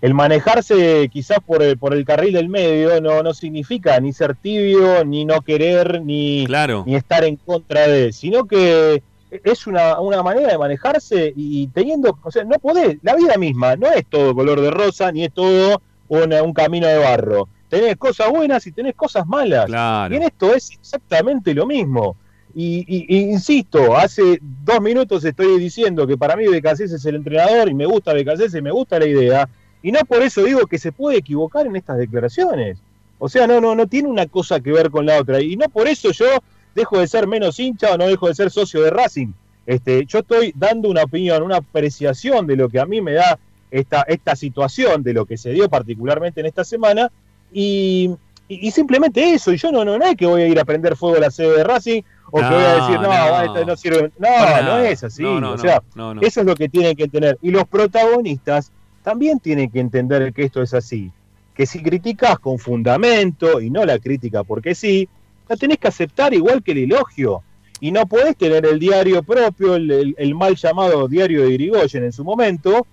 el manejarse quizás por el, por el carril del medio no, no significa ni ser tibio, ni no querer, ni, Claro. ni estar en contra de, sino que es una, una manera de manejarse y teniendo, o sea, no podés, la vida misma no es todo color de rosa, ni es todo una- un camino de barro. Tenés cosas buenas y tenés cosas malas. Claro. Y en esto es exactamente lo mismo. Y, y- y insisto, hace dos minutos estoy diciendo que para mí Becasés es el entrenador y me gusta Becasés y me gusta la idea. Y no por eso digo que se puede equivocar en estas declaraciones. O sea, no, no, no tiene una cosa que ver con la otra. Y no por eso yo dejo de ser menos hincha o no dejo de ser socio de Racing. Este, yo estoy dando una opinión, una apreciación de lo que a mí me da esta, esta situación, de lo que se dio particularmente en esta semana. Y, Y, simplemente eso, y yo no, no, no es que voy a ir a prender fuego a la sede de Racing o que voy a decir, no, no, esto no sirve. No, no es así. o sea, eso es lo que tienen que entender. Y los protagonistas también tienen que entender que esto es así. Que si criticas con fundamento y no la crítica porque sí, la tenés que aceptar igual que el elogio. Y no podés tener el diario propio, el, mal llamado diario de Irigoyen en su momento,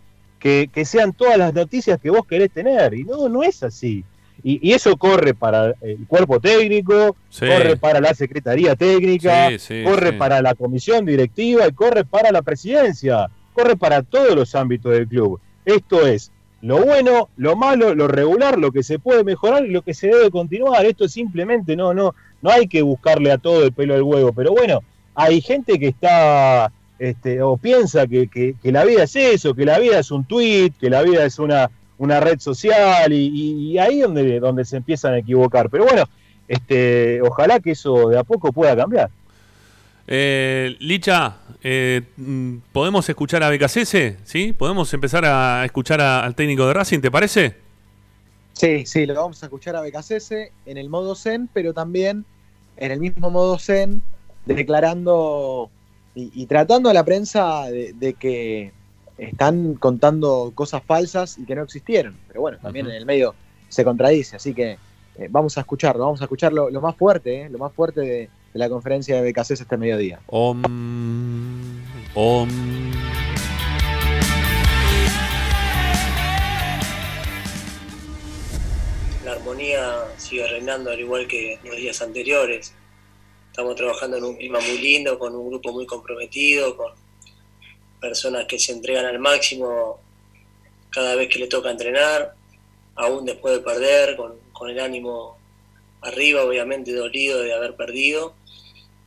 que, que sean todas las noticias que vos querés tener. Y no, no es así. Y, eso corre para el cuerpo técnico, corre para la Secretaría Técnica, corre para la comisión directiva y corre para la presidencia, corre para todos los ámbitos del club. Esto es lo bueno, lo malo, lo regular, lo que se puede mejorar y lo que se debe continuar. Esto es simplemente no, no, no hay que buscarle a todo el pelo al huevo. Pero bueno, hay gente que está este, o piensa que, que, que la vida es eso, que la vida es un tweet, que la vida es una una red social y, ahí donde, donde se empiezan a equivocar. Pero bueno, este, ojalá que eso de a poco pueda cambiar. Eh, Licha, eh, ¿podemos escuchar a BKCS? ¿Sí? ¿Podemos empezar a escuchar al técnico de Racing, te parece? Sí, sí, lo vamos a escuchar a BKCS en el modo Zen, pero también en el mismo modo Zen, declarando y, tratando a la prensa de que están contando cosas falsas y que no existieron. Pero bueno, también en el medio se contradice, así que eh, vamos a escucharlo, vamos a escucharlo lo más fuerte, eh, lo más fuerte de, la conferencia de BKC este mediodía. Om, om. La armonía sigue reinando al igual que los días anteriores. Estamos trabajando en un clima muy lindo, con un grupo muy comprometido, con personas que se entregan al máximo cada vez que le toca entrenar, aún después de perder, con, el ánimo arriba, obviamente dolido de haber perdido,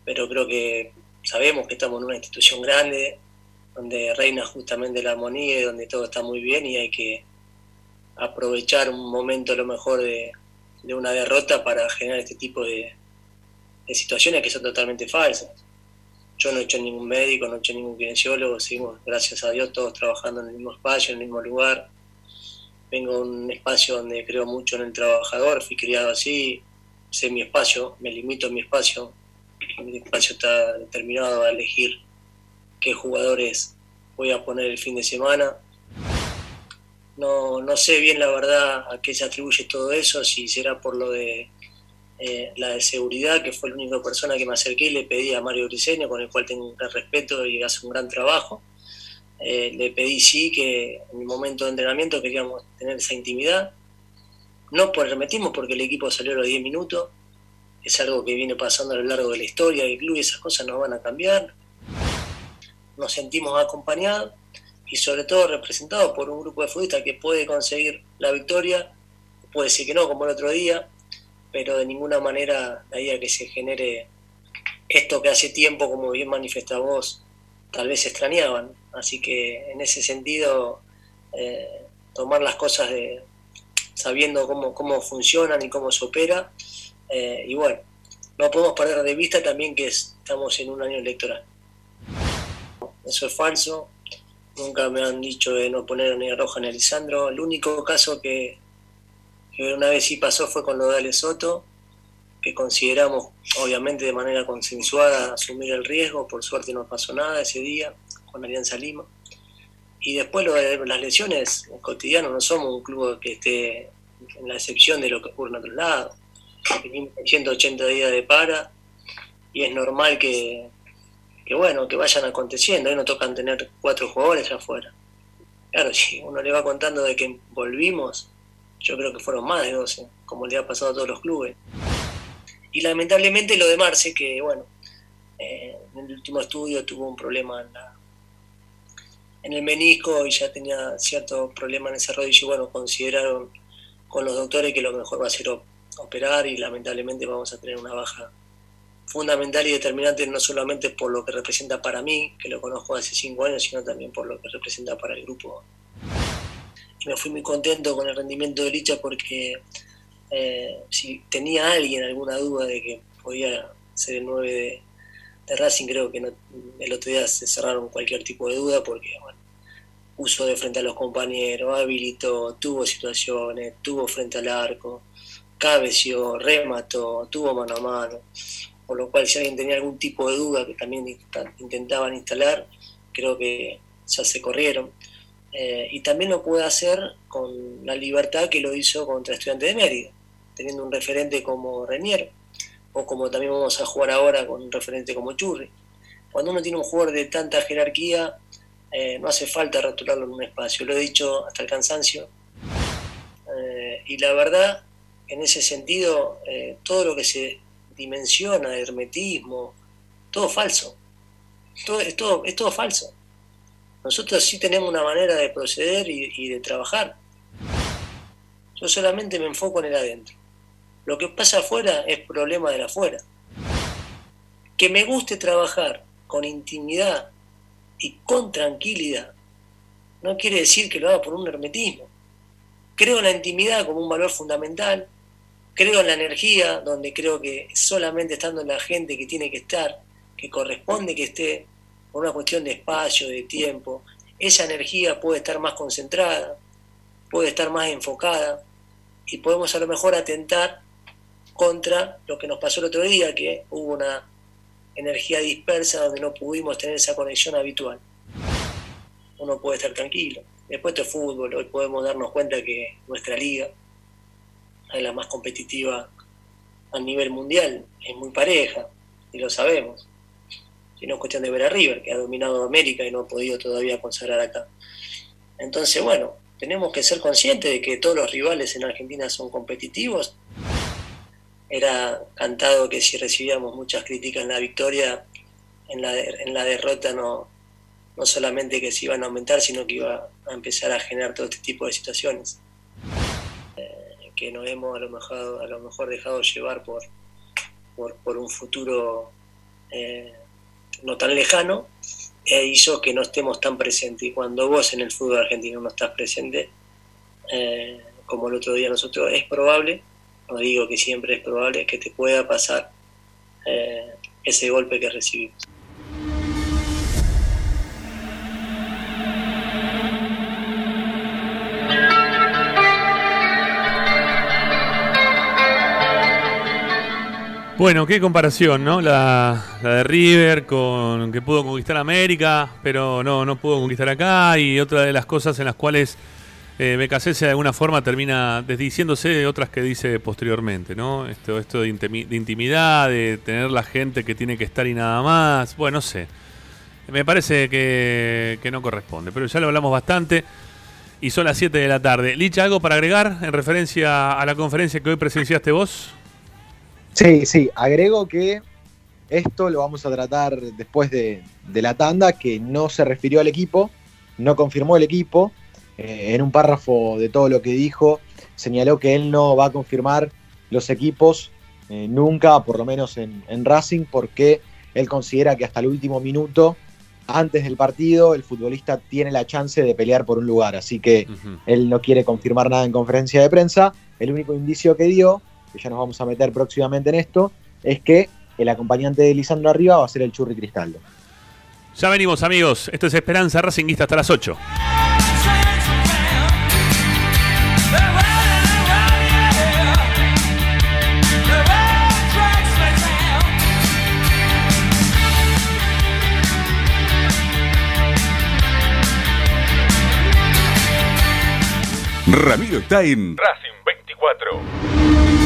pero creo que sabemos que estamos en una institución grande, donde reina justamente la armonía y donde todo está muy bien y hay que aprovechar un momento a lo mejor de, una derrota para generar este tipo de situaciones que son totalmente falsas. Yo no he hecho ningún médico, no he hecho ningún kinesiólogo, seguimos, gracias a Dios, todos trabajando en el mismo espacio, en el mismo lugar. Vengo a un espacio donde creo mucho en el trabajador, fui criado así, sé mi espacio, me limito a mi espacio. Mi espacio está determinado a elegir qué jugadores voy a poner el fin de semana. No, no sé bien la verdad a qué se atribuye todo eso, si será por lo de eh, la de seguridad, que fue la única persona que me acerqué y le pedí a Mario Briceño, con el cual tengo un gran respeto y hace un gran trabajo. Eh, le pedí sí que en el momento de entrenamiento queríamos tener esa intimidad. No por remetimos porque el equipo salió a los 10 minutos, es algo que viene pasando a lo largo de la historia del club y esas cosas no van a cambiar. Nos sentimos acompañados y sobre todo representados por un grupo de futbolistas que puede conseguir la victoria, puede ser que no, como el otro día, pero de ninguna manera la idea que se genere esto que hace tiempo, como bien manifestado vos, tal vez extrañaban. Así que en ese sentido, eh, tomar las cosas de, sabiendo cómo, cómo funcionan y cómo se opera. Eh, y bueno, no podemos perder de vista también que estamos en un año electoral. Eso es falso. Nunca me han dicho de no poner ni a Roja ni a. El único caso que una vez sí pasó fue con Ale Soto, que consideramos, obviamente de manera consensuada, asumir el riesgo. Por suerte no pasó nada ese día con Alianza Lima. Y después las lesiones cotidianas, no somos un club que esté en la excepción de lo que ocurre en otro lado. Tenemos 180 días de para y es normal que, que, bueno, que vayan aconteciendo. Hoy nos tocan tener cuatro jugadores afuera. Claro, si uno le va contando de que volvimos, yo creo que fueron más de 12, como le ha pasado a todos los clubes. Y lamentablemente lo de Marce, que bueno, eh, en el último estudio tuvo un problema en, la, en el menisco y ya tenía cierto problema en ese rodillo y bueno, consideraron con los doctores que lo mejor va a ser operar y lamentablemente vamos a tener una baja fundamental y determinante no solamente por lo que representa para mí, que lo conozco hace cinco años, sino también por lo que representa para el grupo me fui muy contento con el rendimiento de Licha porque eh, si tenía alguien alguna duda de que podía ser el 9 de, Racing, creo que el otro día se cerraron cualquier tipo de duda porque bueno, puso de frente a los compañeros, habilitó, tuvo situaciones, tuvo frente al arco, cabecio, remato, tuvo mano a mano. Por lo cual, si alguien tenía algún tipo de duda que también intentaban instalar, creo que ya se corrieron. Eh, y también lo puede hacer con la libertad que lo hizo contra Estudiantes de Mérida, teniendo un referente como Renier, o como también vamos a jugar ahora con un referente como Churri. Cuando uno tiene un jugador de tanta jerarquía, eh, no hace falta rotularlo en un espacio, lo he dicho hasta el cansancio. Eh, y la verdad, en ese sentido, todo lo que se dimensiona hermetismo, todo falso. Todo, es, todo, es todo falso. Nosotros sí tenemos una manera de proceder y, de trabajar. Yo solamente me enfoco en el adentro. Lo que pasa afuera es problema del afuera. Que me guste trabajar con intimidad y con tranquilidad no quiere decir que lo haga por un hermetismo. Creo en la intimidad como un valor fundamental, creo en la energía, donde creo que solamente estando la gente que tiene que estar, que corresponde que esté, por una cuestión de espacio, de tiempo, esa energía puede estar más concentrada, puede estar más enfocada y podemos a lo mejor atentar contra lo que nos pasó el otro día, que hubo una energía dispersa donde no pudimos tener esa conexión habitual. Uno puede estar tranquilo. Después de fútbol, hoy podemos darnos cuenta que nuestra liga es la más competitiva a nivel mundial, es muy pareja, y lo sabemos sino es cuestión de ver a River, que ha dominado América y no ha podido todavía consagrar acá. Entonces, bueno, tenemos que ser conscientes de que todos los rivales en Argentina son competitivos. Era cantado que si recibíamos muchas críticas en la victoria, en la, en la derrota no, no solamente que se iban a aumentar, sino que iba a empezar a generar todo este tipo de situaciones. Eh, que nos hemos a lo mejor, a lo mejor dejado llevar por, por, un futuro eh, no tan lejano, e hizo que no estemos tan presentes. Y cuando vos en el fútbol argentino no estás presente, eh, como el otro día nosotros, es probable, no digo que siempre es probable, que te pueda pasar eh, ese golpe que recibimos. Bueno, qué comparación, ¿no? La, de River con que pudo conquistar América, pero no, no pudo conquistar acá. Y otra de las cosas en las cuales eh, de alguna forma termina desdiciéndose de otras que dice posteriormente, ¿no? Esto, esto de, intimidad, de tener la gente que tiene que estar y nada más. Bueno, no sé. Me parece que, que no corresponde, pero ya lo hablamos bastante y son las 7 de la tarde. Licha, ¿algo para agregar en referencia a la conferencia que hoy presenciaste vos? Sí, sí, agrego que esto lo vamos a tratar después de, la tanda, que no se refirió al equipo, no confirmó el equipo. Eh, en un párrafo de todo lo que dijo, señaló que él no va a confirmar los equipos eh, nunca, por lo menos en, Racing, porque él considera que hasta el último minuto, antes del partido, el futbolista tiene la chance de pelear por un lugar. Así que él no quiere confirmar nada en conferencia de prensa. El único indicio que dio ya nos vamos a meter próximamente en esto, es que el acompañante de Lisandro Arriba va a ser el Churri Cristaldo. Ya venimos amigos, esto es Esperanza Racinguista hasta las 8. Ramiro está en Racing 24.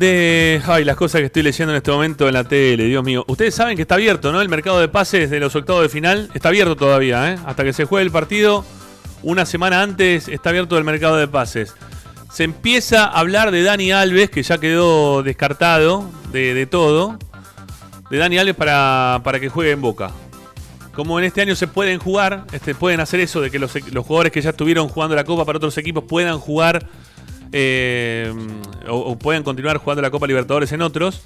de. Ay, las cosas que estoy leyendo en este momento en la tele, Dios mío. Ustedes saben que está abierto, ¿no? El mercado de pases de los octavos de final está abierto todavía, ¿eh? Hasta que se juegue el partido, una semana antes está abierto el mercado de pases. Se empieza a hablar de Dani Alves, que ya quedó descartado de, de todo. De Dani Alves para, para que juegue en Boca. Como en este año se pueden jugar, este, pueden hacer eso de que los, los jugadores que ya estuvieron jugando la Copa para otros equipos puedan jugar eh, o, o pueden continuar jugando la Copa Libertadores en otros,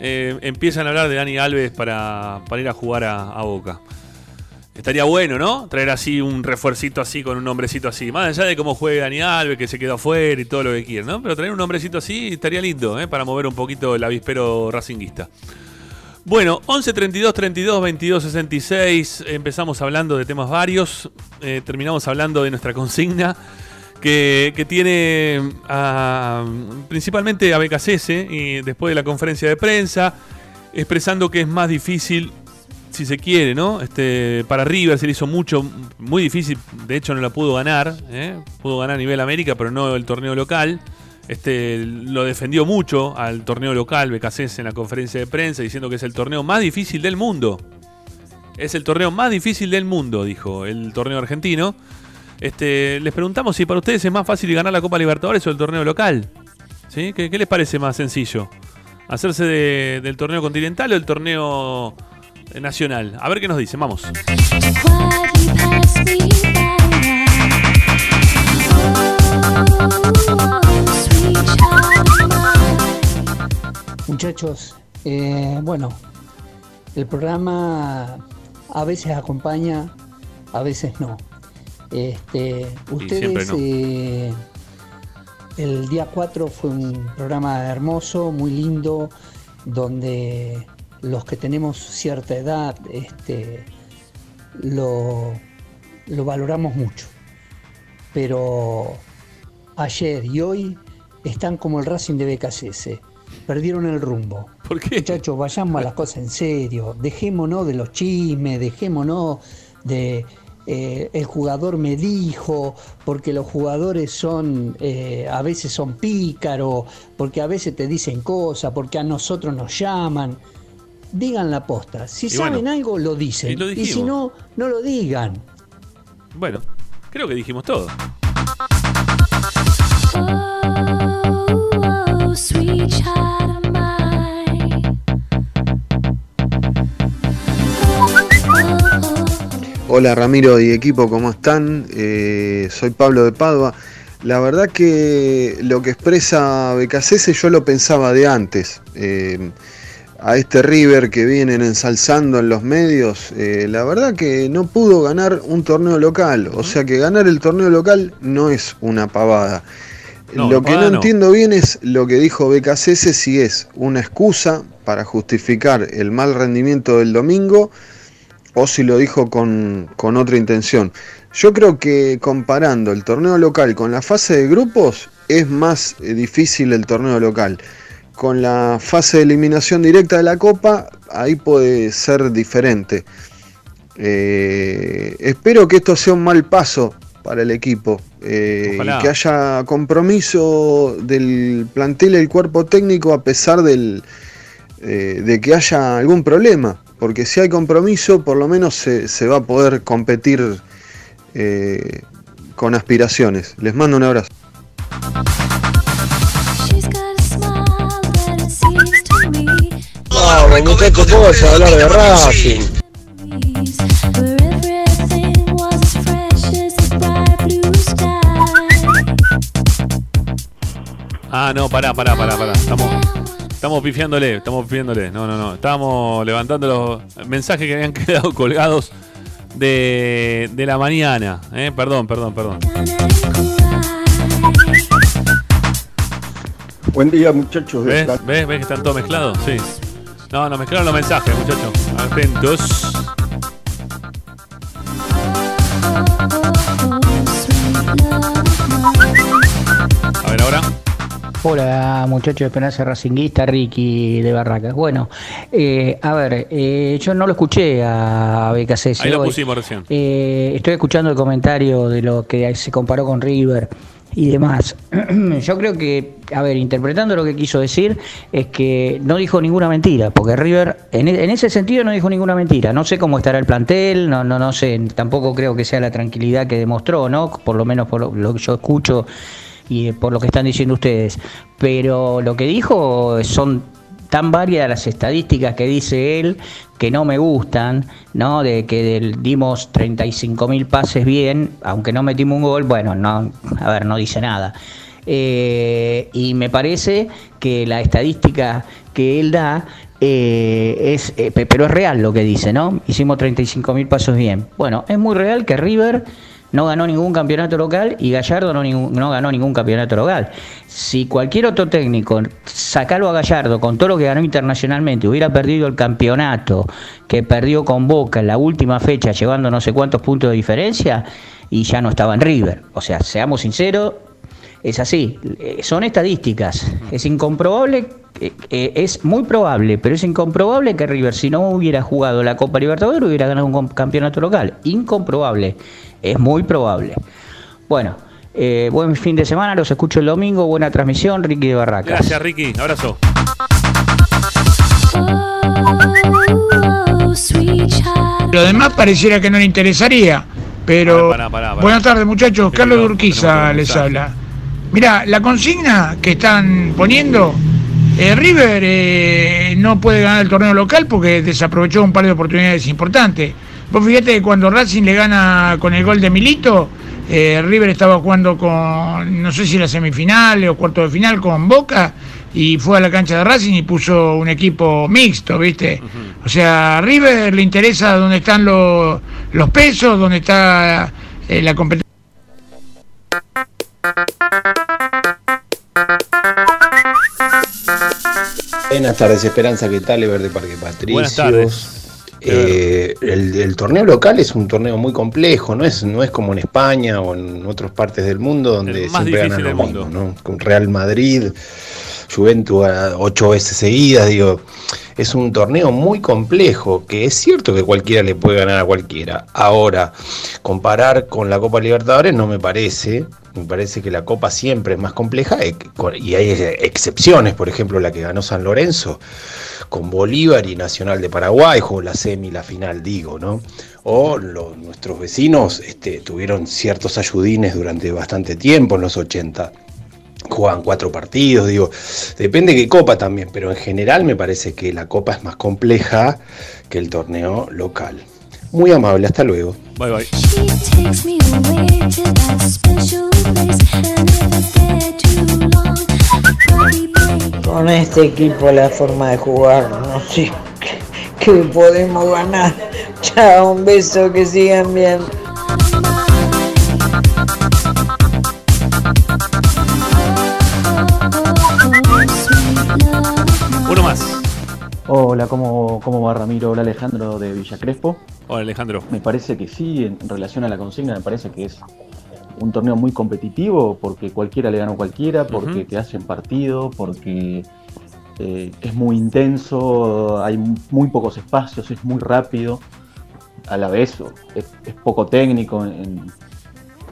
eh, empiezan a hablar de Dani Alves para, para ir a jugar a, Boca. Estaría bueno, ¿no? Traer así un refuercito así con un nombrecito así. Más allá de cómo juegue Dani Alves, que se quedó afuera y todo lo que quieran, ¿no? Pero traer un nombrecito así estaría lindo, ¿eh? Para mover un poquito el avispero racinguista. Bueno, 11 32 32 22 66. Empezamos hablando de temas varios. Terminamos hablando de nuestra consigna. Que, tiene principalmente a BKCS y después de la conferencia de prensa, expresando que es más difícil, si se quiere, ¿no? Este, para River se le hizo mucho, muy difícil, de hecho no la pudo ganar, ¿eh? pudo ganar a nivel América, pero no el torneo local. Este, lo defendió mucho al torneo local BKCS en la conferencia de prensa, diciendo que es el torneo más difícil del mundo. Es el torneo más difícil del mundo, dijo el torneo argentino. Este, les preguntamos si para ustedes es más fácil ganar la Copa Libertadores o el torneo local. ¿Qué, les parece más sencillo? ¿Hacerse de- del torneo continental o el torneo eh, nacional? A ver qué nos dicen, vamos. Muchachos, eh, bueno, el programa a veces acompaña, a veces no. Este, ustedes, no. eh, el día 4 fue un programa hermoso, muy lindo, donde los que tenemos cierta edad este, lo, lo valoramos mucho. Pero ayer y hoy están como el Racing de BKCS. Perdieron el rumbo. ¿Por qué? Muchachos, vayamos a las cosas en serio. Dejémonos de los chismes, dejémonos de eh, el jugador me dijo, porque los jugadores son, eh, a veces son pícaros, porque a veces te dicen cosas, porque a nosotros nos llaman. digan la posta. Si Y saben bueno, algo, lo dicen. y lo Y, si no, no lo digan. Bueno, creo que dijimos todo. Hola Ramiro y equipo, ¿cómo están? Eh, soy Pablo de Padua. La verdad que lo que expresa Becasese yo lo pensaba de antes. Eh, a este River que vienen ensalzando en los medios, eh, la verdad que no pudo ganar un torneo local. O sea que ganar el torneo local no es una pavada. No, lo que no no. entiendo bien es lo que dijo Becasese si es una excusa para justificar el mal rendimiento del domingo o si lo dijo con, con otra intención. Yo creo que comparando el torneo local con la fase de grupos es más eh, difícil el torneo local. Con la fase de eliminación directa de la Copa, ahí puede ser diferente. Eh, espero que esto sea un mal paso para el equipo eh, y que haya compromiso del plantel y el cuerpo técnico a pesar del, eh, de que haya algún problema, porque si hay compromiso por lo menos se, se va a poder competir eh, con aspiraciones. Les mando un abrazo. Vamos, muchachos, todos a hablar de Racing. Ah, no, pará, pará, pará, pará. Estamos, estamos pifiándole, estamos pifiándole. No, no, no. Estábamos levantando los mensajes que habían (laughs) quedado colgados de, de la mañana. ¿eh? Perdón, perdón, perdón. Buen día, muchachos. ¿Ves? ¿Ves? ¿Ves que están todos mezclados? Sí. No, no, mezclaron los mensajes, muchachos. Atentos. Hola muchachos de Esperanza Racinguista, Ricky de Barracas. Bueno, eh, a ver, eh, yo no lo escuché a BKC. Ahí lo pusimos recién. Eh, estoy escuchando el comentario de lo que se comparó con River y demás. (clears throat) Yo creo que, a ver, interpretando lo que quiso decir, es que no dijo ninguna mentira, porque River, en, e- en ese sentido, no dijo ninguna mentira. No sé cómo estará el plantel, no, no, no sé, tampoco creo que sea la tranquilidad que demostró, ¿no? Por lo menos por lo, lo que yo escucho y por lo que están diciendo ustedes. Pero lo que dijo son tan varias las estadísticas que dice él que no me gustan, ¿no? De que del- dimos 35 mil pases bien, aunque no metimos un gol, bueno, no, a ver, no dice nada. Eh, y me parece que la estadística que él da eh, es, eh, pe- pero es real lo que dice, ¿no? Hicimos 35 mil pasos bien. Bueno, es muy real que River no ganó ningún campeonato local y Gallardo no, no ganó ningún campeonato local. Si cualquier otro técnico, sacarlo a Gallardo con todo lo que ganó internacionalmente, hubiera perdido el campeonato que perdió con Boca en la última fecha, llevando no sé cuántos puntos de diferencia, y ya no estaba en River. O sea, seamos sinceros, es así. Eh, Son estadísticas. Es incomprobable, eh, eh, es muy probable, pero es incomprobable que River, si no hubiera jugado la Copa Libertadores, hubiera ganado un campeonato local. Incomprobable. Es muy probable. Bueno, eh, buen fin de semana, los escucho el domingo. Buena transmisión, Ricky de Barracas. Gracias, Ricky. Abrazo. Lo demás pareciera que no le interesaría, pero... Pará, pará, pará. Buenas tardes muchachos, Carlos Tenemos Urquiza otro les habla. Mira, la consigna que están poniendo, eh, River eh, no puede ganar el torneo local porque desaprovechó un par de oportunidades importantes. Vos fíjate que cuando Racing le gana con el gol de Milito, eh, River estaba jugando con, no sé si la semifinal o cuarto de final con Boca y fue a la cancha de Racing y puso un equipo mixto, ¿viste? O sea, a River le interesa dónde están los, los pesos, dónde está eh, la competencia. Buenas tardes, Esperanza, ¿qué tal? Ever de Parque Patricios. Buenas tardes. Eh, el, el torneo local es un torneo muy complejo, no es, no es como en España o en otras partes del mundo donde siempre ganan lo del mismo, ¿no? Con Real Madrid, Juventus a ocho veces seguidas, digo, es un torneo muy complejo, que es cierto que cualquiera le puede ganar a cualquiera. Ahora, comparar con la Copa Libertadores no me parece, me parece que la Copa siempre es más compleja con- y hay excepciones, por ejemplo la que ganó San Lorenzo con Bolívar y Nacional de Paraguay, jugó la semi, la final, digo, ¿no? O lo- nuestros vecinos este, tuvieron ciertos ayudines durante bastante tiempo en los 80 juegan cuatro partidos, digo, depende qué copa también, pero en general me parece que la copa es más compleja que el torneo local. Muy amable, hasta luego. Bye bye. Con este equipo la forma de jugar, no (laughs) sé qué podemos ganar. Chao, un beso, que sigan bien. Hola, ¿cómo, ¿cómo va Ramiro? Hola Alejandro de Villa Crespo. Hola Alejandro. Me parece que sí, en relación a la consigna, me parece que es un torneo muy competitivo porque cualquiera le gana a cualquiera, porque te hacen partido, porque eh, es muy intenso, hay muy pocos espacios, es muy rápido. A la vez es, es poco técnico en,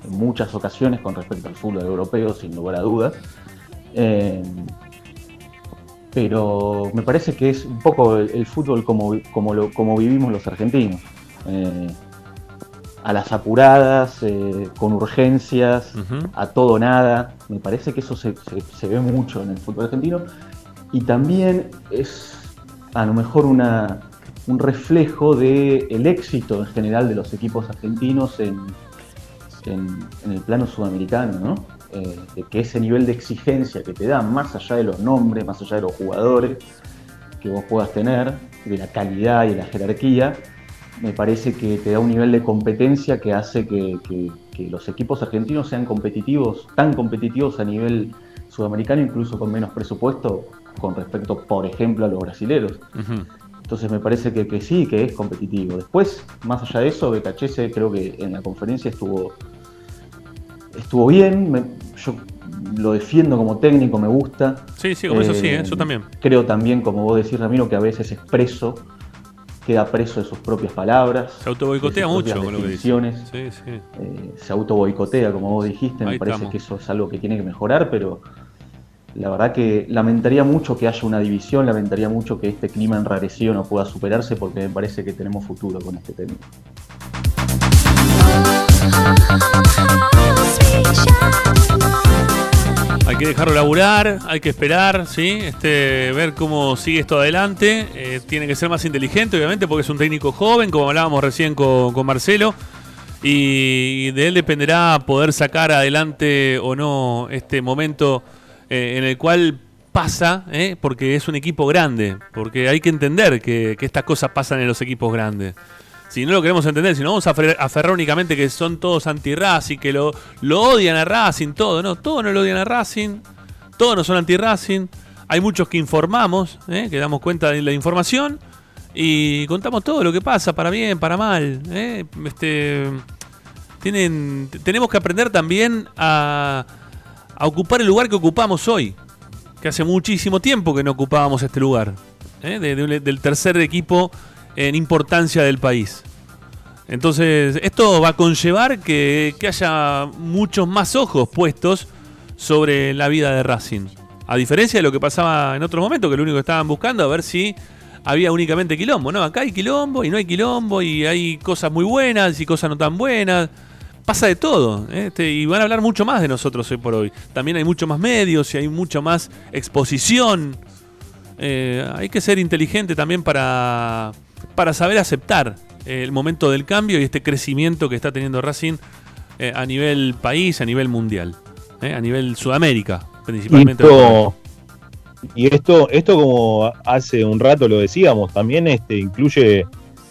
en muchas ocasiones con respecto al fútbol europeo, sin lugar a dudas. Eh, pero me parece que es un poco el, el fútbol como, como, lo, como vivimos los argentinos. Eh, a las apuradas, eh, con urgencias, a todo nada. Me parece que eso se, se- se ve mucho en el fútbol argentino. Y también es a lo mejor una, un reflejo del el éxito en general de los equipos argentinos en, en- en el plano sudamericano, ¿no? Eh, que ese nivel de exigencia que te da, más allá de los nombres, más allá de los jugadores que vos puedas tener, de la calidad y de la jerarquía, me parece que te da un nivel de competencia que hace que, que- que los equipos argentinos sean competitivos, tan competitivos a nivel sudamericano, incluso con menos presupuesto con respecto, por ejemplo, a los brasileros. Entonces me parece que, que sí, que es competitivo. Después, más allá de eso, Becachese creo que en la conferencia estuvo, estuvo bien. me- yo lo defiendo como técnico, me gusta. Sí, sí, como eso sí, ¿eh? Eso también. Creo también, como vos decís, Ramiro, que a veces es preso, queda preso de sus propias palabras. Se autoboicotea mucho con lo que dice. definiciones. Sí, sí. Eh, se auto boicotea, como vos dijiste, me parece estamos. que eso es algo que tiene que mejorar, pero la verdad que lamentaría mucho que haya una división, lamentaría mucho que este clima enrarecido no pueda superarse porque me parece que tenemos futuro con este tema. Hay que dejarlo laburar, hay que esperar, ¿sí? Este, ver cómo sigue esto adelante. Eh, tiene que ser más inteligente, obviamente, porque es un técnico joven, como hablábamos recién con, Marcelo. Y de él dependerá poder sacar adelante o no este momento eh, en el cual pasa, ¿eh? porque es un equipo grande. Porque hay que entender que estas cosas pasan en los equipos grandes. Si no lo queremos entender, si no vamos a afer- aferrar únicamente que son todos anti-Racing, que lo, odian a Racing, todo, no, todos no lo odian a Racing, todos no son anti-Racing, hay muchos que informamos, ¿eh? que damos cuenta de la información y contamos todo lo que pasa, para bien, para mal. ¿eh? Este, tienen, tenemos que aprender también a, ocupar el lugar que ocupamos hoy, que hace muchísimo tiempo que no ocupábamos este lugar, ¿eh? de- de- del tercer equipo en importancia del país. Entonces, esto va a conllevar que, que haya muchos más ojos puestos sobre la vida de Racing. A diferencia de lo que pasaba en otros momentos, que lo único que estaban buscando a ver si había únicamente quilombo. No, acá hay quilombo y no hay quilombo y hay cosas muy buenas y cosas no tan buenas. Pasa de todo. ¿eh? Este, y van a hablar mucho más de nosotros hoy por hoy. También hay mucho más medios y hay mucho más exposición. Eh, hay que ser inteligente también para, para saber aceptar el momento del cambio y este crecimiento que está teniendo Racing eh, a nivel país, a nivel mundial, eh, a nivel Sudamérica, principalmente. Esto, y esto, esto como hace un rato lo decíamos, también este, incluye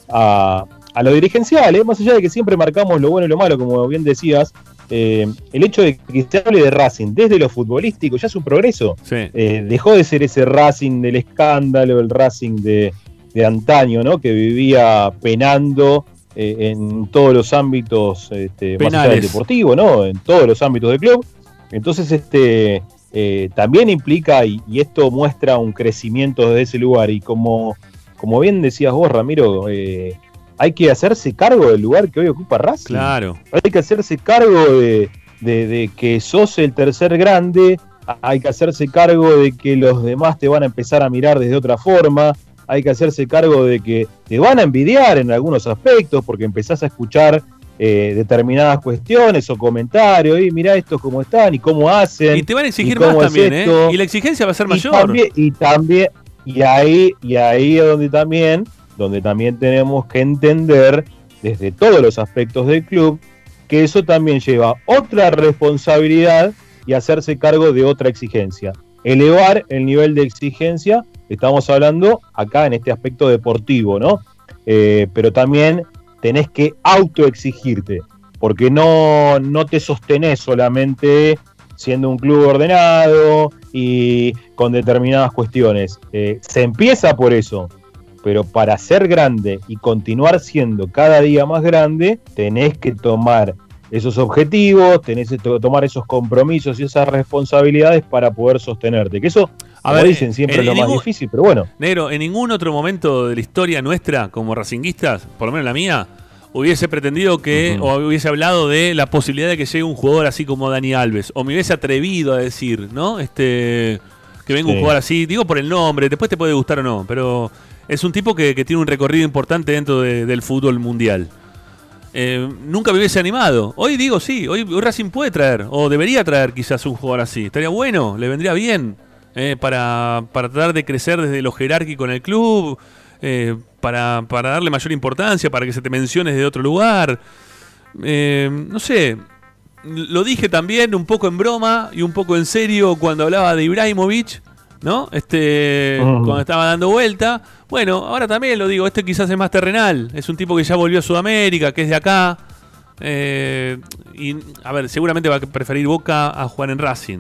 a, a lo dirigencial, ¿eh? más allá de que siempre marcamos lo bueno y lo malo, como bien decías, eh, el hecho de que se hable de Racing desde lo futbolístico ya es un progreso. Eh, dejó de ser ese Racing del escándalo, el Racing de, de antaño, ¿no? que vivía penando eh, en todos los ámbitos, este, más allá del Penales. deportivo, ¿no? en todos los ámbitos del club. Entonces, este, eh, también implica, y, y esto muestra un crecimiento desde ese lugar, y como, como bien decías vos, Ramiro, eh, hay que hacerse cargo del lugar que hoy ocupa Racing. Claro. Hay que hacerse cargo de, de- de que sos el tercer grande, hay que hacerse cargo de que los demás te van a empezar a mirar desde otra forma, hay que hacerse cargo de que te van a envidiar en algunos aspectos porque empezás a escuchar eh, determinadas cuestiones o comentarios, y mirá estos cómo están y cómo hacen. Y te van a exigir más también. ¿eh? Y la exigencia va a ser Y mayor. también, y también, y ahí, y ahí es donde también, donde también tenemos que entender desde todos los aspectos del club que eso también lleva otra responsabilidad y hacerse cargo de otra exigencia. Elevar el nivel de exigencia, estamos hablando acá en este aspecto deportivo, ¿no? Eh, pero también tenés que autoexigirte, porque no, no te sostenés solamente siendo un club ordenado y con determinadas cuestiones. Eh, se empieza por eso, pero para ser grande y continuar siendo cada día más grande, tenés que tomar esos objetivos, tenés que to- tomar esos compromisos y esas responsabilidades para poder sostenerte. Que eso, A ver, dicen, siempre es lo más difícil, pero bueno. Negro, en ningún otro momento de la historia nuestra como racinguistas, por lo menos la mía, hubiese pretendido que, o hubiese hablado de la posibilidad de que llegue un jugador así como Dani Alves, o me hubiese atrevido a decir, ¿no? Este, que venga un jugador así, digo por el nombre, después te puede gustar o no, pero es un tipo que, que tiene un recorrido importante dentro de- del fútbol mundial. Eh, nunca me hubiese animado. Hoy digo sí, hoy, hoy Racing puede traer, o debería traer quizás un jugador así. Estaría bueno, le vendría bien eh, para, para tratar de crecer desde lo jerárquico en el club, eh, para, para darle mayor importancia, para que se te mencione desde otro lugar. Eh, no sé, lo dije también un poco en broma y un poco en serio cuando hablaba de Ibrahimovic, ¿no? Este, cuando estaba dando vuelta. Bueno, ahora también lo digo, este quizás es más terrenal, es un tipo que ya volvió a Sudamérica, que es de acá. eh, y, a ver, seguramente va a preferir Boca a jugar en Racing.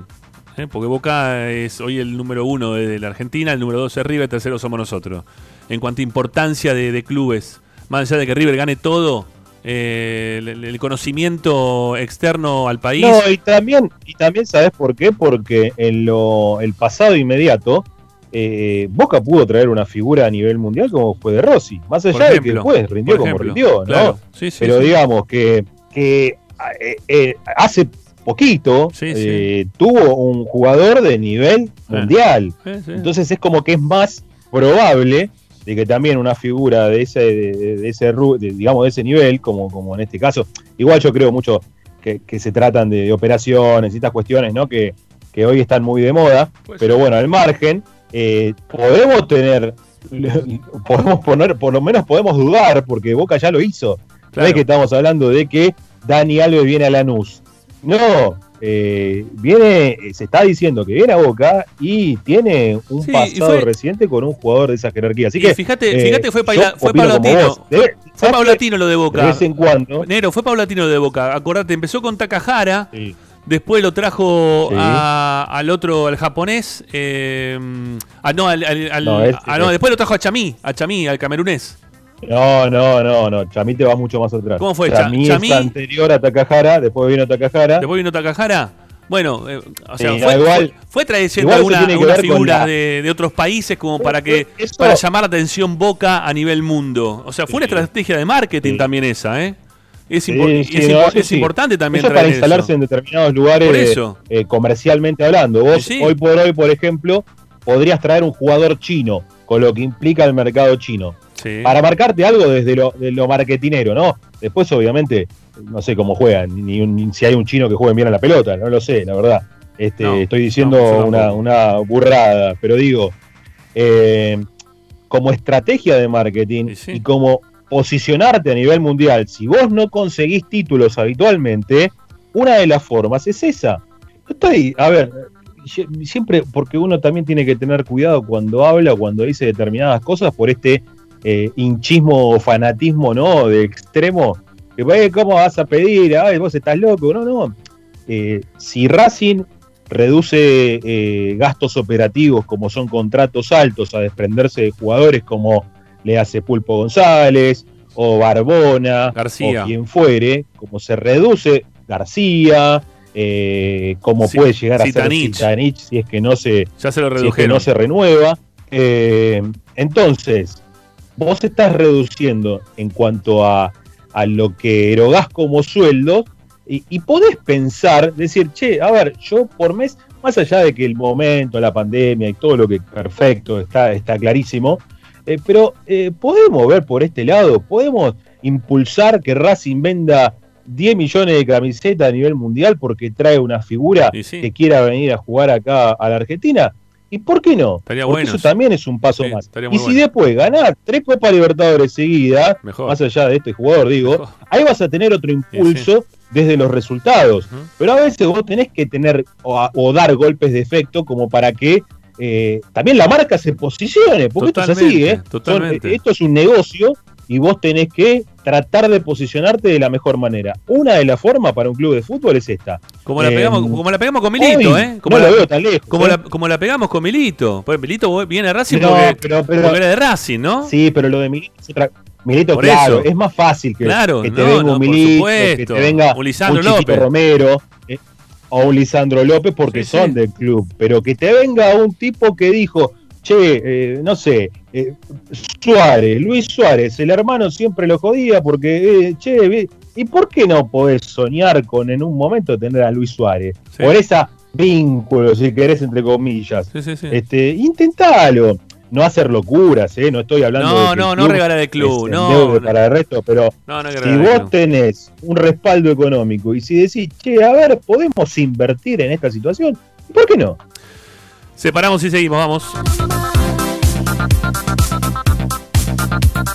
¿Eh? Porque Boca es hoy el número uno de la Argentina, el número dos es River, el tercero somos nosotros. En cuanto a importancia de, de clubes, más allá de que River gane todo, eh, el, el conocimiento externo al país. No, y también, y también sabes por qué, porque en lo, el pasado inmediato, eh, Boca pudo traer una figura a nivel mundial como fue de Rossi, más allá de que después rindió como rindió, ¿no? claro, sí, sí, Pero sí. digamos que, que eh, hace poquito eh, tuvo un jugador de nivel mundial. Sí. Entonces es como que es más probable de que también una figura de ese, de, de ese de, digamos, de ese nivel, como, como en este caso, igual yo creo mucho que, que se tratan de, operaciones y estas cuestiones, ¿no? Que, que hoy están muy de moda, pero bueno, al margen, eh, podemos tener, (laughs) podemos poner, por lo menos podemos dudar, porque Boca ya lo hizo. No Claro. es que estamos hablando de que Dani Alves viene a Lanús. No, eh, viene, se está diciendo que viene a Boca y tiene un Sí, pasado fue- reciente con un jugador de esa jerarquía. Así que fíjate, eh, fíjate fue, paila- fue paulatino. lo de Boca. De vez en cuando. Negro, fue paulatino lo de Boca. Acordate, empezó con Takahara. Sí. Después lo trajo Sí. a- al otro, al japonés. eh, ah, no, al, al- al- No, este- ah, no, después lo trajo a Chamí, a Chamí, al camerunés. No, no, no, no. Chamí te va mucho más atrás. ¿Cómo fue? Cha- Chamí, Chamí- es anterior a Takahara, después vino Takahara. Después vino Takahara. Bueno, eh, o sea, Sí, fue, igual- fue, fue trayendo alguna, tiene que alguna ver con figura la- de, de otros países como para que eso- para llamar la atención Boca a nivel mundo. O sea, fue una estrategia de marketing también esa, ¿eh? Es, Sí, impor- sí, es no, impor- eso es sí. importante también Eso para traer instalarse eso. en determinados lugares Por eso. eh, comercialmente hablando. Vos hoy por hoy, por ejemplo, podrías traer un jugador chino, con lo que implica el mercado chino. Sí. Para marcarte algo desde lo, de lo marketinero, ¿no? Después, obviamente, no sé cómo juegan, ni, ni si hay un chino que juegue bien a la pelota, no lo sé, la verdad. Este, No, estoy diciendo no, una, burrada, pero digo, eh, como estrategia de marketing y como posicionarte a nivel mundial, si vos no conseguís títulos habitualmente, una de las formas es esa. Estoy, a ver, sie- siempre, porque uno también tiene que tener cuidado cuando habla, cuando dice determinadas cosas, por este eh, hinchismo o fanatismo, ¿no? De extremo, que "Eh, ¿cómo vas a pedir? Ay, vos estás loco. No, no. Eh, si Racing reduce eh, gastos operativos como son contratos altos a desprenderse de jugadores como le hace Pulpo González o Barbona García. o quien fuere, como se reduce García, eh, como Sí, puede llegar a ser Zitanich si es que no se, Ya se lo si es que no se renueva. Eh, entonces, vos estás reduciendo en cuanto a, a lo que erogás como sueldo y, y podés pensar, decir, che, a ver, yo por mes, más allá de que el momento, la pandemia y todo lo que perfecto, está, está clarísimo, eh, pero eh, podemos ver por este lado, podemos impulsar que Racing venda 10 millones de camisetas a nivel mundial porque trae una figura que quiera venir a jugar acá a la Argentina. ¿Y por qué no? Estaría porque bueno eso también es un paso Sí, más. Y si bueno. después ganar tres Copas Libertadores seguidas, más allá de este jugador, digo, ahí vas a tener otro impulso desde los resultados. Pero a veces vos tenés que tener o, a- o dar golpes de efecto como para que eh, también la marca se posicione, porque esto es así, Totalmente, ¿eh? Son- totalmente. esto es un negocio y vos tenés que tratar de posicionarte de la mejor manera. Una de las formas para un club de fútbol es esta. Como la, pegamos, como la pegamos con Milito, hoy ¿eh? Como no la, lo veo tan lejos. Como, ¿eh? la, como la pegamos con Milito. Pues Milito viene a Racing No, porque, pero- pero- porque era de Racing, ¿no? Sí, pero lo de Milito es otra. Milito, Por claro, eso. es más fácil que, Claro, que te no, venga un Milito, que supuesto. te venga Un Lisandro un Chiquito López. Romero eh, o un Lisandro López porque Sí, son sí. del club, pero que te venga un tipo que dijo, che, eh, no sé, eh, Suárez, Luis Suárez, el hermano siempre lo jodía porque, eh, che, ¿y por qué no podés soñar con en un momento tener a Luis Suárez? Sí. Por esa vínculo, si querés, entre comillas. Sí, sí. Este, intentalo. No hacer locuras, ¿eh? No estoy hablando No, de no, no club regalar el club, no, no. para el resto, pero No, no si vos tenés un respaldo económico y si decís, che, a ver, podemos invertir en esta situación, ¿por qué no? Separamos y seguimos, vamos.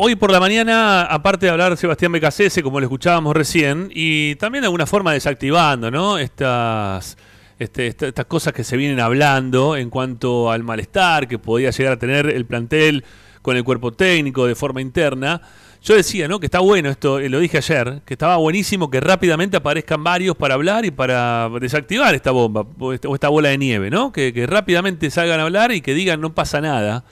Hoy por la mañana, aparte de hablar Sebastián Becasese, como lo escuchábamos recién, y también de alguna forma desactivando, ¿no? Estas, este, esta- estas cosas que se vienen hablando en cuanto al malestar que podía llegar a tener el plantel con el cuerpo técnico de forma interna. Yo decía, ¿no? Que está bueno esto, eh, lo dije ayer, que estaba buenísimo que rápidamente aparezcan varios para hablar y para desactivar esta bomba o esta, o esta bola de nieve, ¿no? Que rápidamente salgan a hablar y que digan no pasa nada.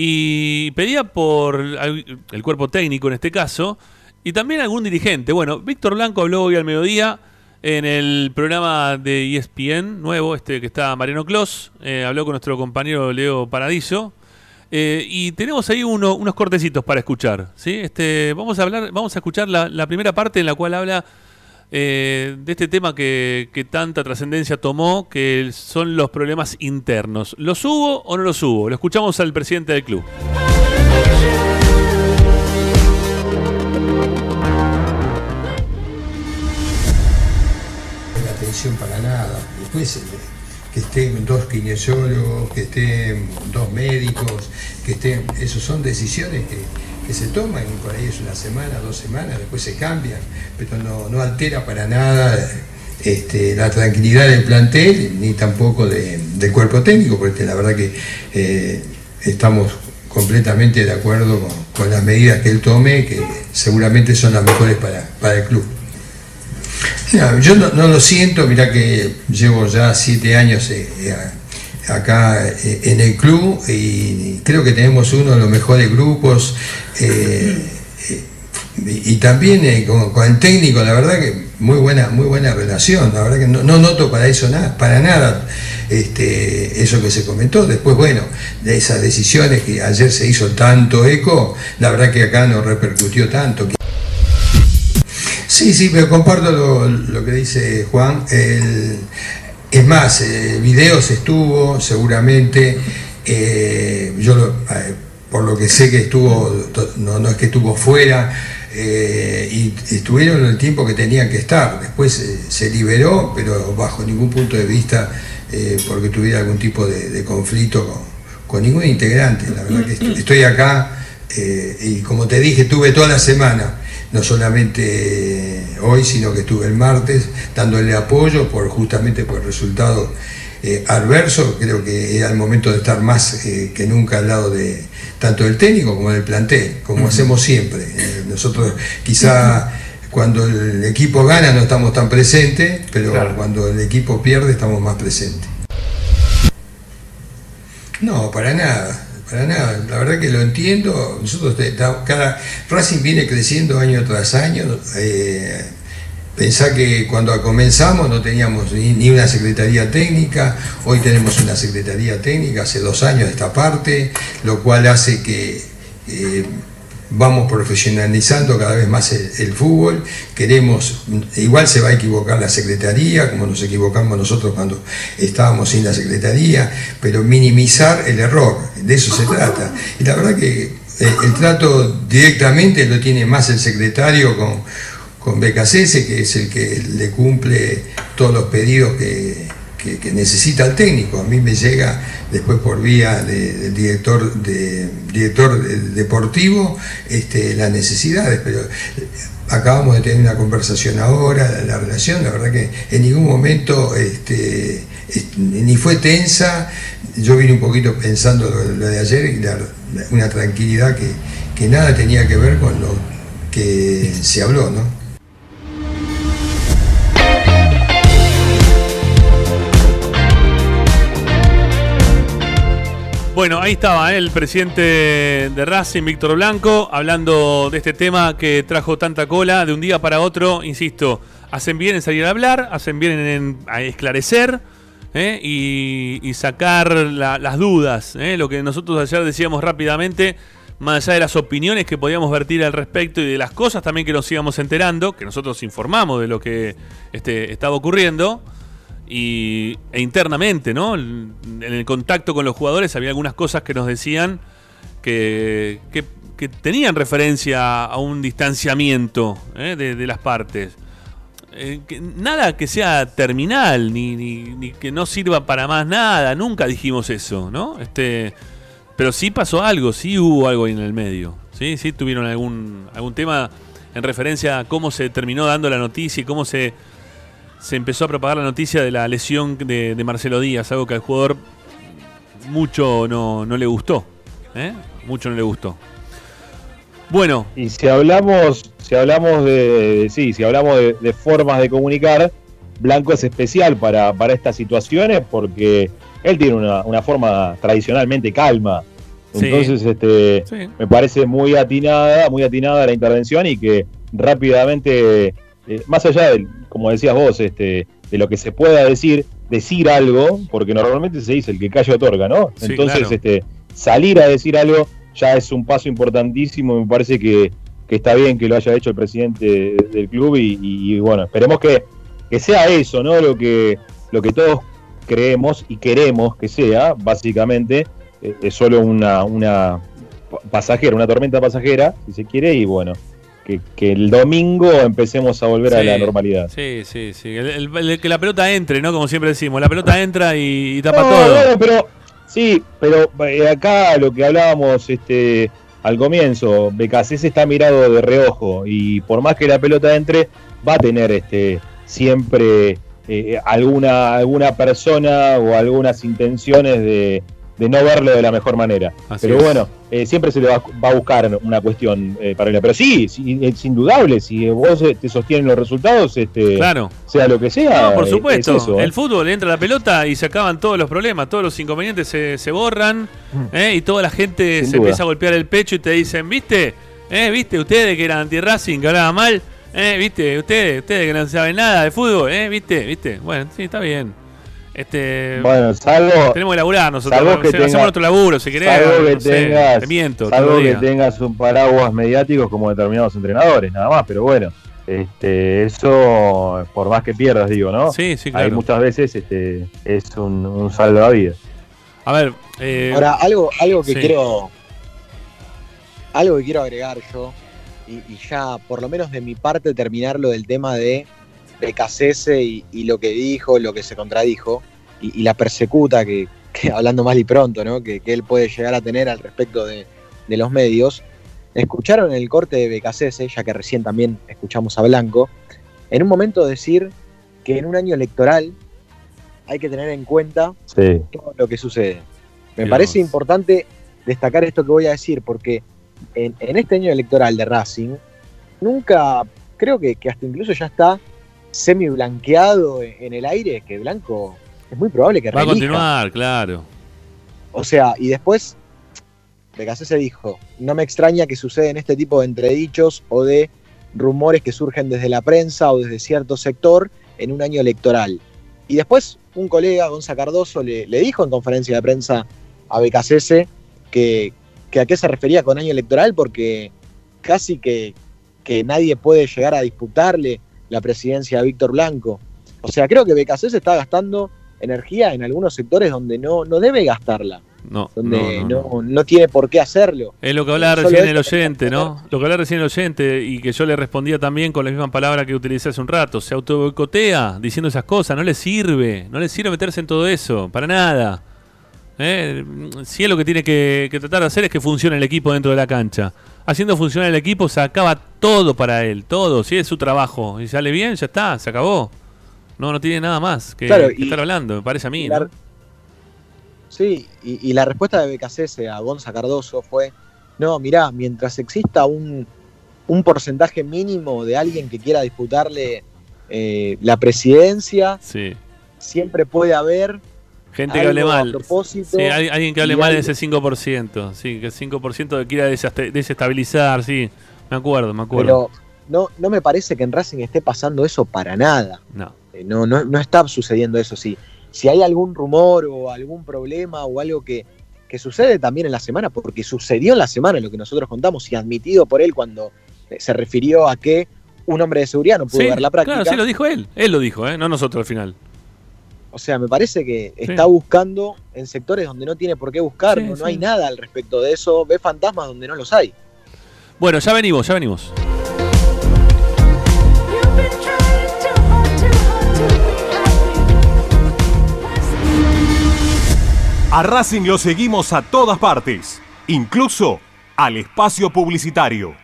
Y pedía por el cuerpo técnico en este caso y también algún dirigente. Bueno, Víctor Blanco habló hoy al mediodía en el programa de ESPN nuevo, este que está Mariano Clos. eh, habló con nuestro compañero Leo Paradiso. eh, y tenemos ahí uno- unos cortecitos para escuchar. ¿sí? Este, vamos a hablar, vamos a escuchar la primera parte en la cual habla eh, de este tema que, que tanta trascendencia tomó, que son los problemas internos. ¿Los hubo o no los hubo? Lo escuchamos al presidente del club. la atención para nada. Después eh, que estén dos kinesiólogos, que estén dos médicos, que estén. Esas son decisiones que, que se toman, y por ahí es una semana, dos semanas, después se cambian, pero no, altera para nada este, la tranquilidad del plantel ni tampoco de- del cuerpo técnico, porque la verdad que eh, estamos completamente de acuerdo con, las medidas que él tome, que seguramente son las mejores para, para el club. Yo no, lo siento, mira que llevo ya siete años eh, eh, acá eh, en el club y creo que tenemos uno de los mejores grupos eh, eh, y, también con, con el técnico, la verdad que muy buena, muy buena relación, la verdad que no, no noto para eso nada, para nada este, eso que se comentó. Después, bueno, de esas decisiones que ayer se hizo tanto eco, la verdad que acá no repercutió tanto. Sí, sí, pero comparto lo, lo que dice Juan. El- es más, eh, videos estuvo seguramente. eh, yo lo- eh, por lo que sé que estuvo, no, es que estuvo fuera, y estuvieron el tiempo que tenían que estar. Después se liberó, pero bajo ningún punto de vista porque tuviera algún tipo de, conflicto con, ningún integrante. La verdad que estoy, estoy acá y como te dije, tuve toda la semana, no solamente eh, hoy, sino que estuve el martes dándole apoyo por justamente por el resultado eh, adverso. Creo que era el momento de estar más eh, que nunca al lado de tanto del técnico como del plantel, como hacemos siempre. Eh, nosotros quizá cuando el equipo gana no estamos tan presentes, pero cuando el equipo pierde estamos más presentes. No, para nada, para nada. La verdad que lo entiendo. Nosotros cada Racing viene creciendo año tras año. Eh, pensá que cuando comenzamos no teníamos ni, ni una secretaría técnica. Hoy tenemos una secretaría técnica hace dos años de esta parte, lo cual hace que eh, vamos profesionalizando cada vez más el, fútbol, queremos, igual se va a equivocar la Secretaría, como nos equivocamos nosotros cuando estábamos sin la Secretaría, pero minimizar el error, de eso se trata. Y la verdad que eh, el trato directamente lo tiene más el secretario con, con que es el que le cumple todos los pedidos que, que- necesita el técnico. A mí me llega después por vía de- del director, de, director de- deportivo este, las necesidades, pero acabamos de tener una conversación ahora, la, la relación, la verdad que en ningún momento este, es- ni fue tensa, yo vine un poquito pensando lo, de ayer y una tranquilidad que, que nada tenía que ver con lo que se habló, ¿no? Bueno, ahí estaba ¿eh? el presidente de Racing, Víctor Blanco, hablando de este tema que trajo tanta cola de un día para otro. Insisto, hacen bien en salir a hablar, hacen bien en, a esclarecer ¿eh? y, sacar la- las dudas. ¿eh? Lo que nosotros ayer decíamos rápidamente, más allá de las opiniones que podíamos vertir al respecto y de las cosas también que nos íbamos enterando, que nosotros informamos de lo que este, estaba ocurriendo y, e internamente, ¿no? En el contacto con los jugadores había algunas cosas que nos decían que, que- tenían referencia a un distanciamiento ¿eh? de, de las partes. Eh, nada que sea terminal, ni, ni- ni que no sirva para más nada, nunca dijimos eso, ¿no? Este, pero sí pasó algo, sí hubo algo ahí en el medio, sí, sí tuvieron algún, algún tema en referencia a cómo se terminó dando la noticia y cómo se, se empezó a propagar la noticia de la lesión de, de Marcelo Díaz, algo que al jugador mucho no, no le gustó. ¿eh? Mucho no le gustó. Bueno. Y si hablamos, si hablamos de, de- sí, si hablamos de, de formas de comunicar, Blanco es especial para, para estas situaciones porque él tiene una, una forma tradicionalmente calma. Sí. Entonces, este, Sí. me parece muy atinada, muy atinada la intervención y que rápidamente, eh, más allá de, como decías vos, este, de lo que se pueda decir, decir algo, porque normalmente se dice el que calla otorga, ¿no? Sí, Entonces, claro. este, salir a decir algo ya es un paso importantísimo me parece que, que está bien que lo haya hecho el presidente de- del club y, y- y bueno, esperemos que, que sea eso, ¿no? Lo que, lo que todos creemos y queremos que sea, básicamente, eh, es solo una, una pa- pasajera, una tormenta pasajera, si se quiere, y bueno, que, que el domingo empecemos a volver a la normalidad. Sí, sí, sí. El, el- el- que la pelota entre, ¿no? Como siempre decimos, la pelota entra y, y tapa No, todo. bueno, pero sí, pero eh, acá lo que hablábamos este al comienzo, BKC está mirado de reojo y por más que la pelota entre, va a tener este siempre eh, alguna alguna persona o algunas intenciones de, de no verlo de la mejor manera. Así pero es. bueno, eh, siempre se le va, va a buscar una cuestión eh, paralela. Pero sí, sí, es indudable, si vos eh, te sostienen los resultados, este, Claro. sea lo que sea. No, por eh, supuesto. es eso. El fútbol entra la pelota y se acaban todos los problemas, todos los inconvenientes se, se borran ¿eh? y toda la gente Mm. Sin se duda. empieza a golpear el pecho y te dicen, ¿viste? ¿Eh? ¿Viste? Ustedes que eran anti-Racing, que hablaban mal. ¿Eh? ¿Viste? Ustedes, ustedes que no saben nada de fútbol. ¿Eh? ¿Viste? ¿Viste? Bueno, sí, está bien. Este, Bueno, salvo. tenemos que laburar nosotros. salvo que hacemos nuestro laburo, si querés. Salvo que no sé, tengas, te miento. salvo que tengas un paraguas mediáticos como determinados entrenadores, nada más, pero bueno, este, eso, por más que pierdas, digo, ¿no? Sí, sí, Hay claro. muchas veces este, es un, un salvavidas. A ver, eh, Ahora, algo, algo que sí. quiero algo que quiero agregar yo, y, y ya por lo menos de mi parte terminar lo del tema de Becasese y, y lo que dijo, lo que se contradijo, y, y la persecuta que, que, (laughs) hablando mal y pronto, ¿no? que, que él puede llegar a tener al respecto de, de los medios. Escucharon el corte de Becasese, ya que recién también escuchamos a Blanco, en un momento decir que en un año electoral hay que tener en cuenta Sí. todo lo que sucede. Me parece importante destacar esto que voy a decir, porque en, en este año electoral de Racing, nunca, creo que, que hasta incluso ya está semi blanqueado en, el aire, que Blanco es muy probable que Va a continuar, claro. O sea, y después, se dijo, no me extraña que suceden este tipo de entredichos o de rumores que surgen desde la prensa o desde cierto sector en un año electoral. Y después un colega, Gonza Cardoso, le, le dijo en conferencia de prensa a Becasese que, que a qué se refería con año electoral, porque casi que, que nadie puede llegar a disputarle la presidencia a Víctor Blanco. O sea, creo que Becasese está gastando energía en algunos sectores donde no, no debe gastarla, No, donde no, no, no, tiene por qué hacerlo. Es lo que hablaba recién el oyente, ¿no? Lo que hablaba recién el oyente y que yo le respondía también con la misma palabra que utilicé hace un rato. Se autoboicotea diciendo esas cosas, no le sirve, no le sirve meterse en todo eso, para nada. ¿Eh? Si es lo que tiene que, que tratar de hacer es que funcione el equipo dentro de la cancha. Haciendo funcionar el equipo se acaba todo para él, todo. Si es su trabajo y sale bien, ya está, se acabó. No, no tiene nada más que, Claro, que estar hablando, me parece a mí, la- ¿no? Sí, y, y la respuesta de Becasese a Gonza Cardoso fue, no, mirá, mientras exista un, un porcentaje mínimo de alguien que quiera disputarle eh, la presidencia, Sí. siempre puede haber Gente que hable mal. Sí, hay- alguien que hable mal de ese 5%. Sí, que el 5% que quiera desest- desestabilizar, sí. Me acuerdo, me acuerdo. Pero no, no me parece que en Racing esté pasando eso para nada. No. Eh, No, no, no está sucediendo eso. Sí. Si hay algún rumor o algún problema o algo que, que sucede también en la semana, porque sucedió en la semana lo que nosotros contamos y admitido por él cuando eh, se refirió a que un hombre de seguridad no pudo Sí, ver la práctica. Claro, sí, lo dijo él. Él lo dijo, ¿eh? no nosotros al final. O sea, me parece que está buscando en sectores donde no tiene por qué buscar, Sí, no, no sí. hay nada al respecto de eso, ve fantasmas donde no los hay. Bueno, ya venimos, ya venimos. A Racing lo seguimos a todas partes, incluso al espacio publicitario.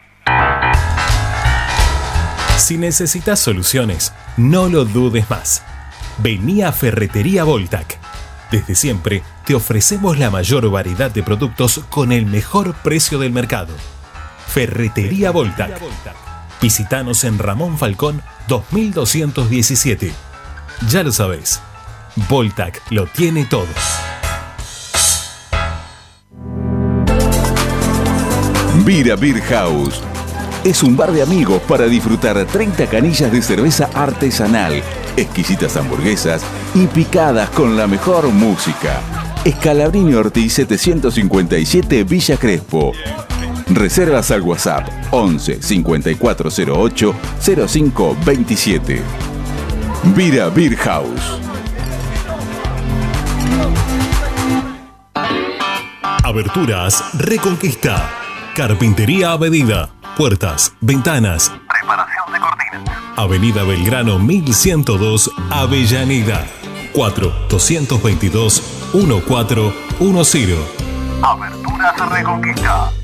Si necesitas soluciones, no lo dudes más. Vení a Ferretería Voltac. Desde siempre te ofrecemos la mayor variedad de productos con el mejor precio del mercado. Ferretería Voltac. Visítanos en Ramón Falcón 2217. Ya lo sabéis, Voltac lo tiene todo. Vira Beer House. Es un bar de amigos para disfrutar 30 canillas de cerveza artesanal, exquisitas hamburguesas y picadas con la mejor música. Escalabrini Ortiz 757 Villa Crespo. Reservas al WhatsApp 11 5408 0527. Vira Beer House. Aberturas Reconquista. Carpintería a medida. Puertas, ventanas. Preparación. Avenida Belgrano 1102, Avellaneda. 4-222-1410. Aberturas Reconquista.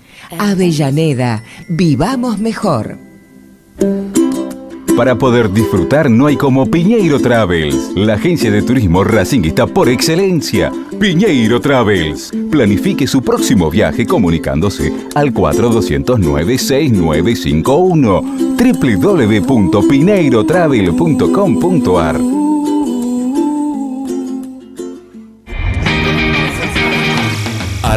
Avellaneda, vivamos mejor. Para poder disfrutar no hay como Piñeiro Travels, la agencia de turismo racinguista por excelencia. Piñeiro Travels. Planifique su próximo viaje comunicándose al 4209-6951 www.pineirotravel.com.ar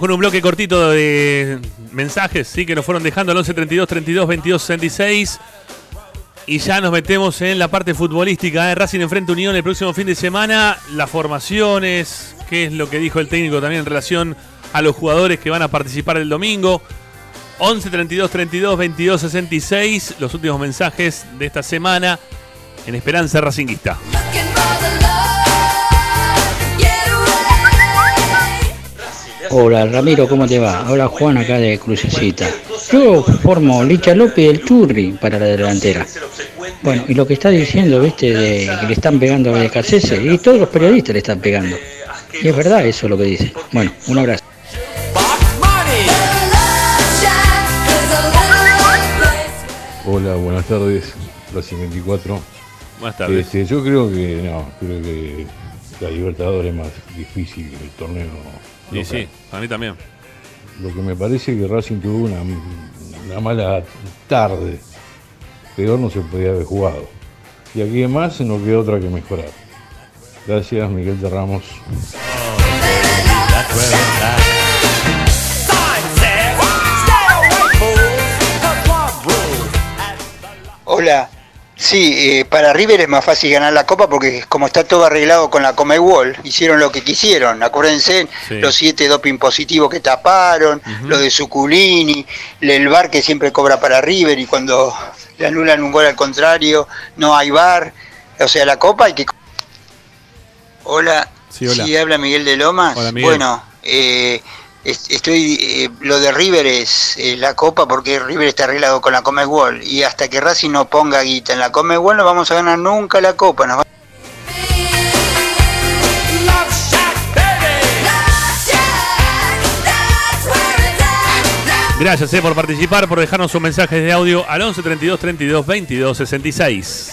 Con un bloque cortito de mensajes, sí, que nos fueron dejando al 11 32 32 22 66. Y ya nos metemos en la parte futbolística. ¿eh? Racing enfrenta Unión el próximo fin de semana. Las formaciones, qué es lo que dijo el técnico también en relación a los jugadores que van a participar el domingo. 11 32 32 22 66. Los últimos mensajes de esta semana en Esperanza Racinguista. Hola Ramiro, ¿cómo te va? Habla Juan acá de Crucecita. Yo formo Licha López y el Churri para la delantera. Bueno, y lo que está diciendo, viste, de que le están pegando a BKCS, y todos los periodistas le están pegando. Y es verdad eso lo que dice. Bueno, un abrazo. Hola, buenas tardes, Racing 24. Buenas tardes. Este, yo creo que no, creo que la Libertadores es más difícil que el torneo. Y local. sí, a mí también. Lo que me parece que Racing tuvo una, una mala tarde. Peor no se podía haber jugado. Y aquí además no queda otra que mejorar. Gracias, Miguel de Ramos. Sí, eh, para River es más fácil ganar la Copa porque como está todo arreglado con la Comebol, hicieron lo que quisieron. Acuérdense, Sí. los siete doping positivos que taparon, lo de Suculini, el VAR que siempre cobra para River y cuando le anulan un gol al contrario, no hay VAR. O sea, la Copa hay que... Hola, Sí, hola. habla Miguel de Lomas. Hola, Miguel. Bueno, eh, estoy eh, lo de River es eh, la Copa porque River está arreglado con la Comebol y hasta que Racing no ponga guita en la Comebol no vamos a ganar nunca la Copa. nos va- Gracias eh, por participar, por dejarnos sus mensajes de audio al 11 32 32 22 66.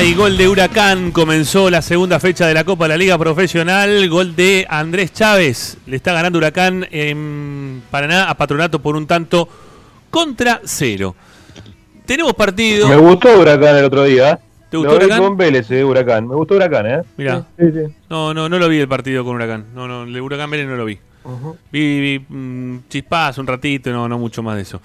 Hay gol de Huracán comenzó la segunda fecha de la Copa de la Liga Profesional. Gol de Andrés Chávez. Le está ganando Huracán en Paraná a Patronato por un tanto contra cero. Tenemos partido. Me gustó Huracán el otro día. ¿Te gustó Lo vi Huracán? con Vélez, eh, Huracán. Me gustó Huracán, ¿eh? Mirá. Sí, sí. No, no, no lo vi el partido con Huracán. No, no, el Huracán Vélez no lo vi. Vi, vi mm, chispas un ratito, no, no mucho más de eso.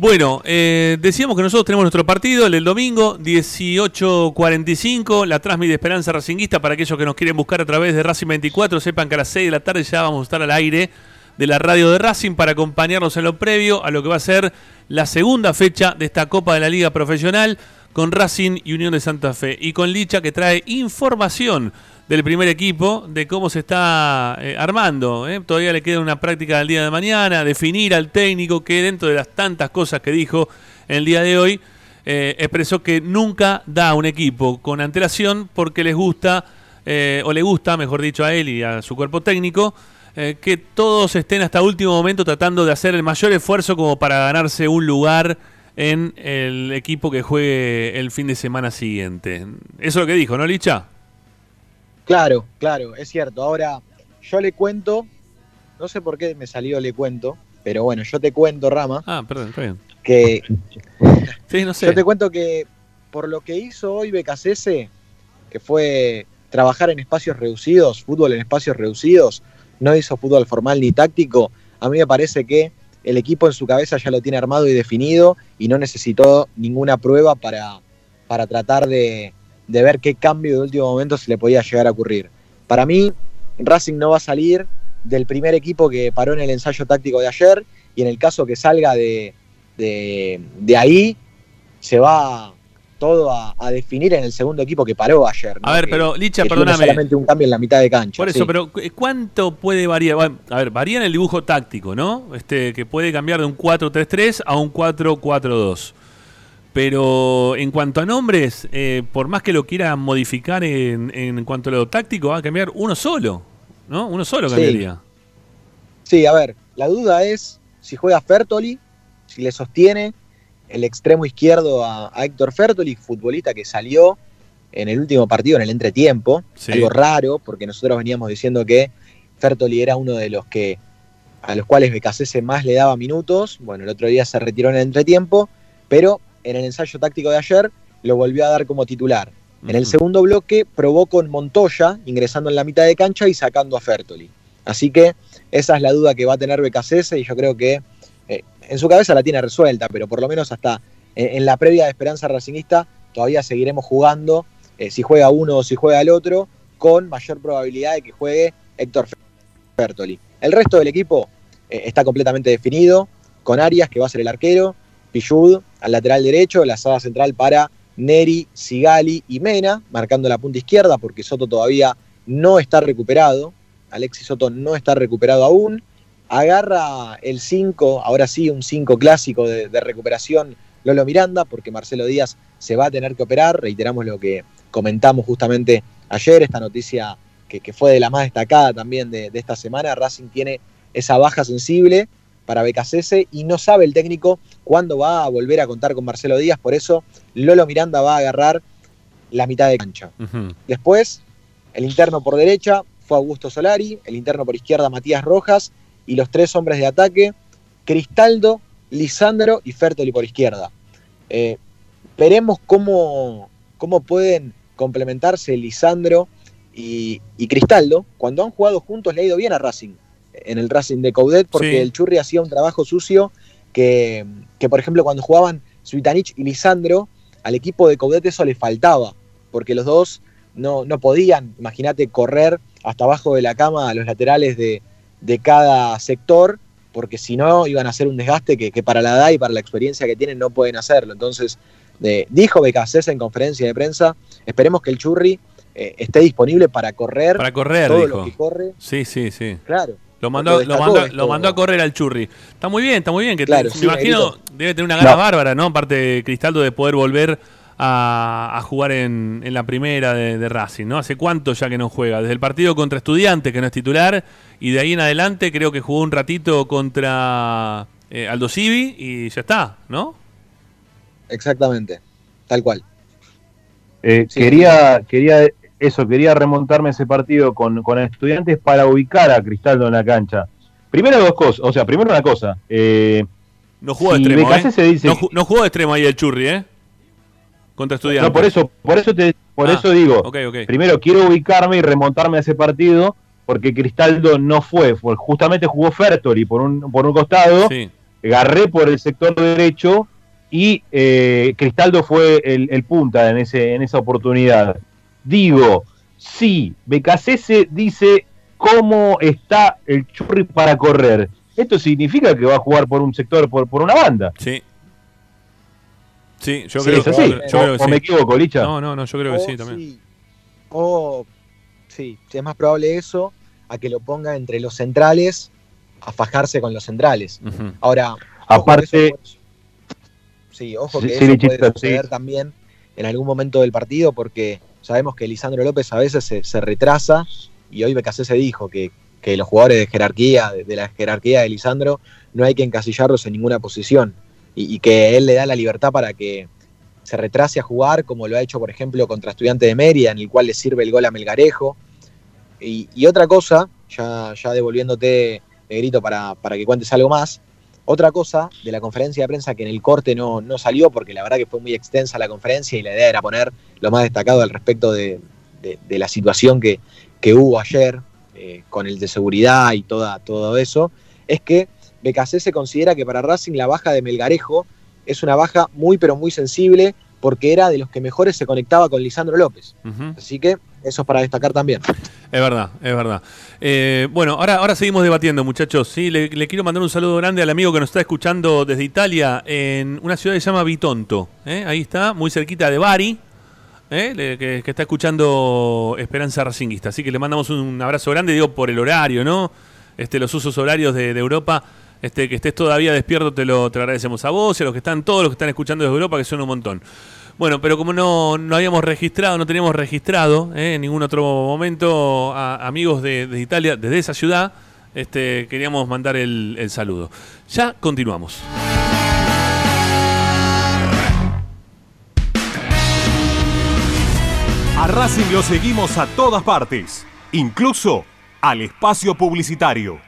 Bueno, eh, decíamos que nosotros tenemos nuestro partido, el del domingo, 18.45, la Transmit de Esperanza Racinguista, para aquellos que nos quieren buscar a través de Racing 24, sepan que a las 6 de la tarde ya vamos a estar al aire de la radio de Racing para acompañarnos en lo previo a lo que va a ser la segunda fecha de esta Copa de la Liga Profesional con Racing y Unión de Santa Fe. Y con Licha que trae información del primer equipo, de cómo se está eh, armando. ¿eh? Todavía le queda una práctica del día de mañana, definir al técnico que dentro de las tantas cosas que dijo el día de hoy, eh, expresó que nunca da un equipo con antelación porque les gusta, eh, o le gusta, mejor dicho, a él y a su cuerpo técnico, que todos estén hasta último momento tratando de hacer el mayor esfuerzo como para ganarse un lugar en el equipo que juegue el fin de semana siguiente. Eso es lo que dijo, ¿no, Licha? Claro, claro, es cierto. Ahora, yo le cuento, no sé por qué me salió le cuento, pero bueno, yo te cuento, Rama, Ah, perdón, está bien. que (laughs) Sí, no sé. yo te cuento que por lo que hizo hoy Becasese, que fue trabajar en espacios reducidos, fútbol en espacios reducidos, no hizo fútbol formal ni táctico, a mí me parece que el equipo en su cabeza ya lo tiene armado y definido y no necesitó ninguna prueba para, para tratar de, de ver qué cambio de último momento se le podía llegar a ocurrir. Para mí, Racing no va a salir del primer equipo que paró en el ensayo táctico de ayer y en el caso que salga de, de, de ahí, se va todo a, a definir en el segundo equipo que paró ayer. ¿no? A ver, Que- pero Licha, perdóname. solamente un cambio en la mitad de cancha. Por eso, sí. pero ¿cu- ¿cuánto puede variar? Bueno, a ver, varía en el dibujo táctico, ¿no? Este, que puede cambiar de un 4-3-3 a un 4-4-2. Pero en cuanto a nombres, eh, por más que lo quiera modificar en, en cuanto a lo táctico, va a cambiar uno solo, ¿no? Uno solo Sí. cambiaría. Sí, a ver, la duda es si juega Fertoli, si le sostiene el extremo izquierdo a, a Héctor Fertoli, futbolista que salió en el último partido, en el entretiempo. Sí. Algo raro, porque nosotros veníamos diciendo que Fertoli era uno de los que a los cuales Becasese más le daba minutos. Bueno, el otro día se retiró en el entretiempo, pero en el ensayo táctico de ayer lo volvió a dar como titular. En el segundo bloque probó con Montoya, ingresando en la mitad de cancha y sacando a Fertoli. Así que esa es la duda que va a tener Becasese y yo creo que eh, en su cabeza la tiene resuelta, pero por lo menos hasta en, en la previa de Esperanza Racingista todavía seguiremos jugando, eh, si juega uno o si juega el otro, con mayor probabilidad de que juegue Héctor Fertoli. El resto del equipo eh, está completamente definido, con Arias, que va a ser el arquero, Pichud al lateral derecho, la sala central para Neri, Sigali y Mena, marcando la punta izquierda porque Soto todavía no está recuperado. Alexis Soto no está recuperado aún. Agarra el 5, ahora sí, un 5 clásico de, recuperación Lolo Miranda, porque Marcelo Díaz se va a tener que operar. Reiteramos lo que comentamos justamente ayer, esta noticia que, que fue de la más destacada también de, de esta semana. Racing tiene esa baja sensible para Becasese y no sabe el técnico cuándo va a volver a contar con Marcelo Díaz, por eso Lolo Miranda va a agarrar la mitad de cancha. Después, el interno por derecha fue Augusto Solari, el interno por izquierda Matías Rojas y los tres hombres de ataque, Cristaldo, Lisandro y Fertoli por izquierda. Eh, veremos cómo, cómo pueden complementarse Lisandro y, y Cristaldo. Cuando han jugado juntos le ha ido bien a Racing, en el Racing de Coudet, porque Sí. el Churri hacía un trabajo sucio que, que, por ejemplo, cuando jugaban Suitanich y Lisandro, al equipo de Coudet eso le faltaba, porque los dos no, no podían, imagínate, correr hasta abajo de la cama a los laterales de, de cada sector, porque si no iban a hacer un desgaste que, que para la edad y para la experiencia que tienen no pueden hacerlo. Entonces, eh, dijo Becasés en conferencia de prensa, esperemos que el Churri eh, esté disponible para correr, Para correr, todo dijo. lo que corre. Sí, sí, sí. Claro. Lo mandó, Lo mandó, lo mandó a correr al churri. Está muy bien, está muy bien. Que te- Claro, me imagino Negrito. debe tener una gana No. bárbara, ¿no? Aparte de Cristaldo de poder volver a, a jugar en, en la primera de, de Racing, ¿no? ¿Hace cuánto ya que no juega? Desde el partido contra Estudiantes, que no es titular, y de ahí en adelante creo que jugó un ratito contra eh, Aldo Civi y ya está, ¿no? Exactamente, tal cual. Eh, Sí. quería, quería eso, quería remontarme a ese partido con, con estudiantes para ubicar a Cristaldo en la cancha. Primero dos cosas, o sea, primero una cosa. Eh, No jugó de si extremo, ¿eh? se dice no, ju- no jugó de extremo ahí el Churri, ¿eh? Contra estudiantes. No, por eso, por eso te, por Ah, eso digo. Primero quiero ubicarme y remontarme a ese partido porque Cristaldo no fue, fue justamente jugó Fertori por un por un costado, Sí. agarré por el sector derecho y eh, Cristaldo fue el, el punta en ese en esa oportunidad. Digo, sí, Becasese dice cómo está el churri para correr. Esto significa que va a jugar por un sector, por, por una banda. Sí. Sí, yo Sí, creo, yo que ¿O sí. me equivoco, Licha? No, no, no, yo creo que O sí también. O sí, es más probable eso a que lo ponga entre los centrales a fajarse con los centrales. Ahora, Aparte, sí, ojo que sí, eso puede sí. suceder también en algún momento del partido porque sabemos que Lisandro López a veces se, retrasa y hoy Becasé se dijo que, que los jugadores de jerarquía, de, la jerarquía de Lisandro, no hay que encasillarlos en ninguna posición y, y que él le da la libertad para que se retrase a jugar, como lo ha hecho, por ejemplo, contra Estudiante de Mérida, en el cual le sirve el gol a Melgarejo. Y, y otra cosa, ya, ya devolviéndote, Negrito, para, para que cuentes algo más, otra cosa de la conferencia de prensa que en el corte no, no salió, porque la verdad que fue muy extensa la conferencia y la idea era poner lo más destacado al respecto de, de- de la situación que, que hubo ayer eh, con el de seguridad y toda, todo eso, es que BKC se considera que para Racing la baja de Melgarejo es una baja muy pero muy sensible porque era de los que mejores se conectaba con Lisandro López. Así que eso es para destacar también. Es verdad, es verdad. Eh, bueno, ahora, ahora seguimos debatiendo, muchachos. Sí, le, quiero mandar un saludo grande al amigo que nos está escuchando desde Italia, en una ciudad que se llama Bitonto. ¿eh? Ahí está, muy cerquita de Bari, ¿eh? Le- que, está escuchando Esperanza Racinguista. Así que le mandamos un abrazo grande, digo, por el horario, ¿no? Este, los usos horarios de, Europa. Este, que estés todavía despierto, te lo, te agradecemos a vos y a los que están, todos los que están escuchando desde Europa, que son un montón. Bueno, pero como no, no habíamos registrado, no teníamos registrado eh, en ningún otro momento a amigos de, de Italia, desde esa ciudad, este, queríamos mandar el, el saludo. Ya continuamos. A Racing lo seguimos a todas partes, incluso al espacio publicitario.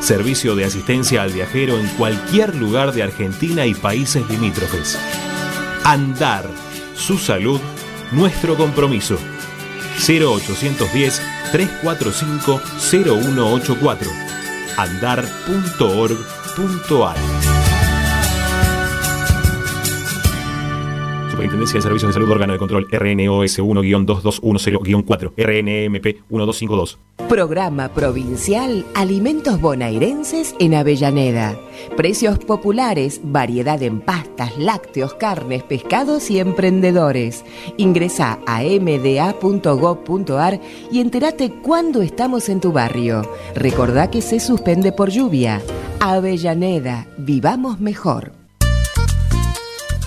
Servicio de asistencia al viajero en cualquier lugar de Argentina y países limítrofes. Andar, su salud, nuestro compromiso. 0810 345 0184 andar.org.ar Superintendencia de Servicios de Salud Órgano de Control RNOS 1-2210-4 RNMP 1252 Programa Provincial Alimentos Bonairenses en Avellaneda. Precios populares, variedad en pastas, lácteos, carnes, pescados y emprendedores. Ingresa a mda.gov.ar y entérate cuándo estamos en tu barrio. Recordá que se suspende por lluvia. Avellaneda, vivamos mejor.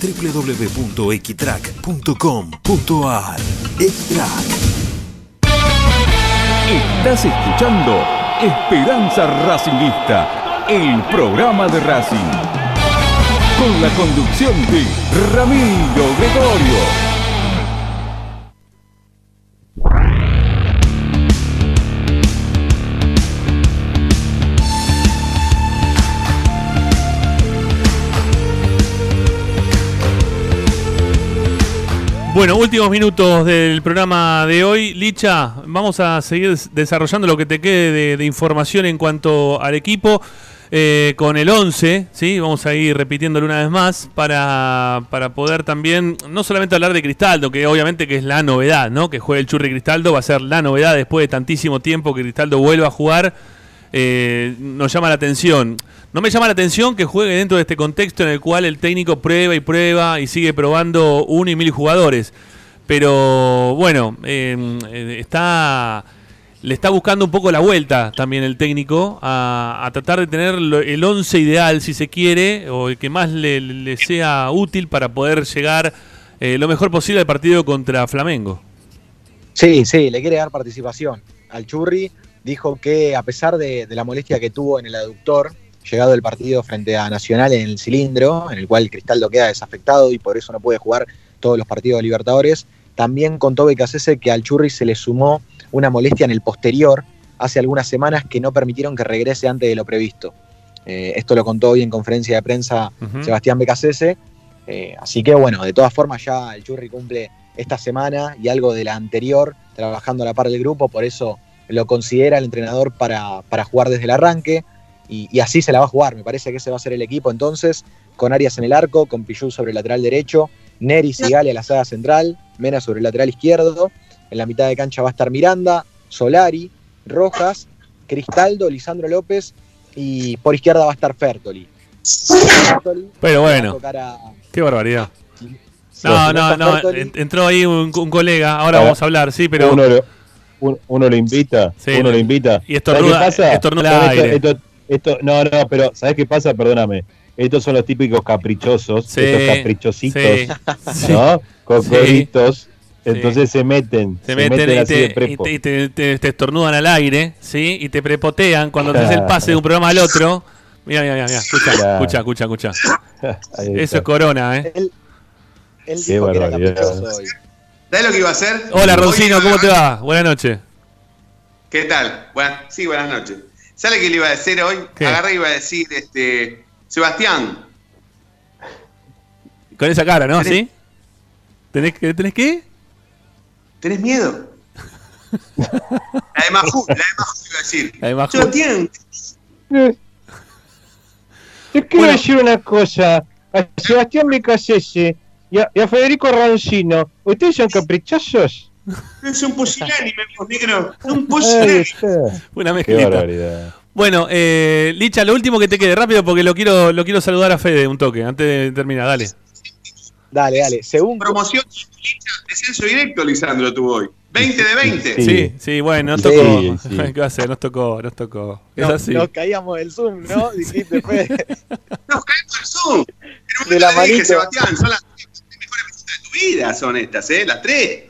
www.equitrack.com.ar Equitrack Estás escuchando Esperanza Racingista, el programa de Racing. Con la conducción de Ramiro Gregorio. Bueno, últimos minutos del programa de hoy. Licha, vamos a seguir des- desarrollando lo que te quede de, de información en cuanto al equipo. eh, con el 11, ¿sí? Vamos a ir repitiéndolo una vez más para, para poder también, no solamente hablar de Cristaldo, que obviamente que es la novedad, ¿no? Que juegue el Churri Cristaldo, va a ser la novedad después de tantísimo tiempo que Cristaldo vuelva a jugar. Eh, nos llama la atención. No me llama la atención que juegue dentro de este contexto en el cual el técnico prueba y prueba y sigue probando uno y mil jugadores. Pero bueno, eh, está le está buscando un poco la vuelta también el técnico a, tratar de tener el 11 ideal, si se quiere, o el que más le, le sea útil para poder llegar eh, lo mejor posible al partido contra Flamengo. Sí, sí, le quiere dar participación al Churri. Dijo que a pesar de, de la molestia que tuvo en el aductor, llegado el partido frente a Nacional en el cilindro, en el cual Cristaldo queda desafectado y por eso no puede jugar todos los partidos de Libertadores, también contó Becasese que al Churri se le sumó una molestia en el posterior hace algunas semanas que no permitieron que regrese antes de lo previsto. Eh, esto lo contó hoy en conferencia de prensa. Sebastián Becasese. Eh, así que bueno, de todas formas ya el Churri cumple esta semana y algo de la anterior trabajando a la par del grupo, por eso lo considera el entrenador para, para jugar desde el arranque y, y así se la va a jugar. Me parece que ese va a ser el equipo entonces, con Arias en el arco, con Pichu sobre el lateral derecho, Neri Sigali a la saga central, Mena sobre el lateral izquierdo, en la mitad de cancha va a estar Miranda, Solari, Rojas, Cristaldo, Lisandro López y por izquierda va a estar Fertoli. Fertoli Pero bueno, a- qué barbaridad. Sí, No, si no, no, entró ahí un, un colega, ahora Ah, vamos a hablar, sí, pero... Uno lo, un- uno lo invita, Sí, uno lo invita. y estornuda- ¿Sabes qué pasa? estornuda esto- aire. esto- esto- no, no, pero ¿sabes qué pasa? Perdóname. Estos son los típicos caprichosos, Sí, estos caprichositos, sí, ¿no? sí. Cocoritos. Entonces se meten, Se meten, y, así de te, y te- y te- te- te estornudan al aire, ¿sí? Y te prepotean cuando haces el pase de un programa al otro. Mira, mira, mira, escucha, escucha, escucha, escucha. (laughs) Eso es corona, ¿eh? Él Qué dijo que era barbaridad. caprichoso hoy. ¿Sabes lo que iba a hacer? Hola, Roncino, ¿cómo te va? Buenas noches. ¿Qué tal? Buenas, sí, buenas noches. ¿Sabes qué le iba a decir hoy? ¿Qué? Agarré y iba a decir, este, Sebastián, Con esa cara, ¿no? ¿Tenés- ¿Sí? ¿Tenés, que- ¿Tenés qué? ¿tenés miedo? la de Majú, la de Majú iba a decir. La de Majú. Sebastián, Te quiero decir una cosa. A Sebastián Becasese y a, y a Federico Roncino, ¿ustedes son caprichosos? (laughs) Es un pusilánime, vos, negro. Un pusilánime. Una mezclita. Bueno, eh, Licha, lo último que te quede rápido porque lo quiero, lo quiero saludar a Fede un toque antes de terminar. Dale. Dale, dale. Según Promoción descenso directo, Lisandro, tuvo hoy. 20 de 20. Sí, sí, bueno, nos tocó. sí. (laughs) ¿Qué va a hacer? Nos tocó, nos tocó. Es nos, así. nos caíamos del Zoom, ¿no? (laughs) Dijiste, Fede. Nos caemos al Zoom. De la dije. Sebastián, son las vida, son estas, ¿eh? Las tres.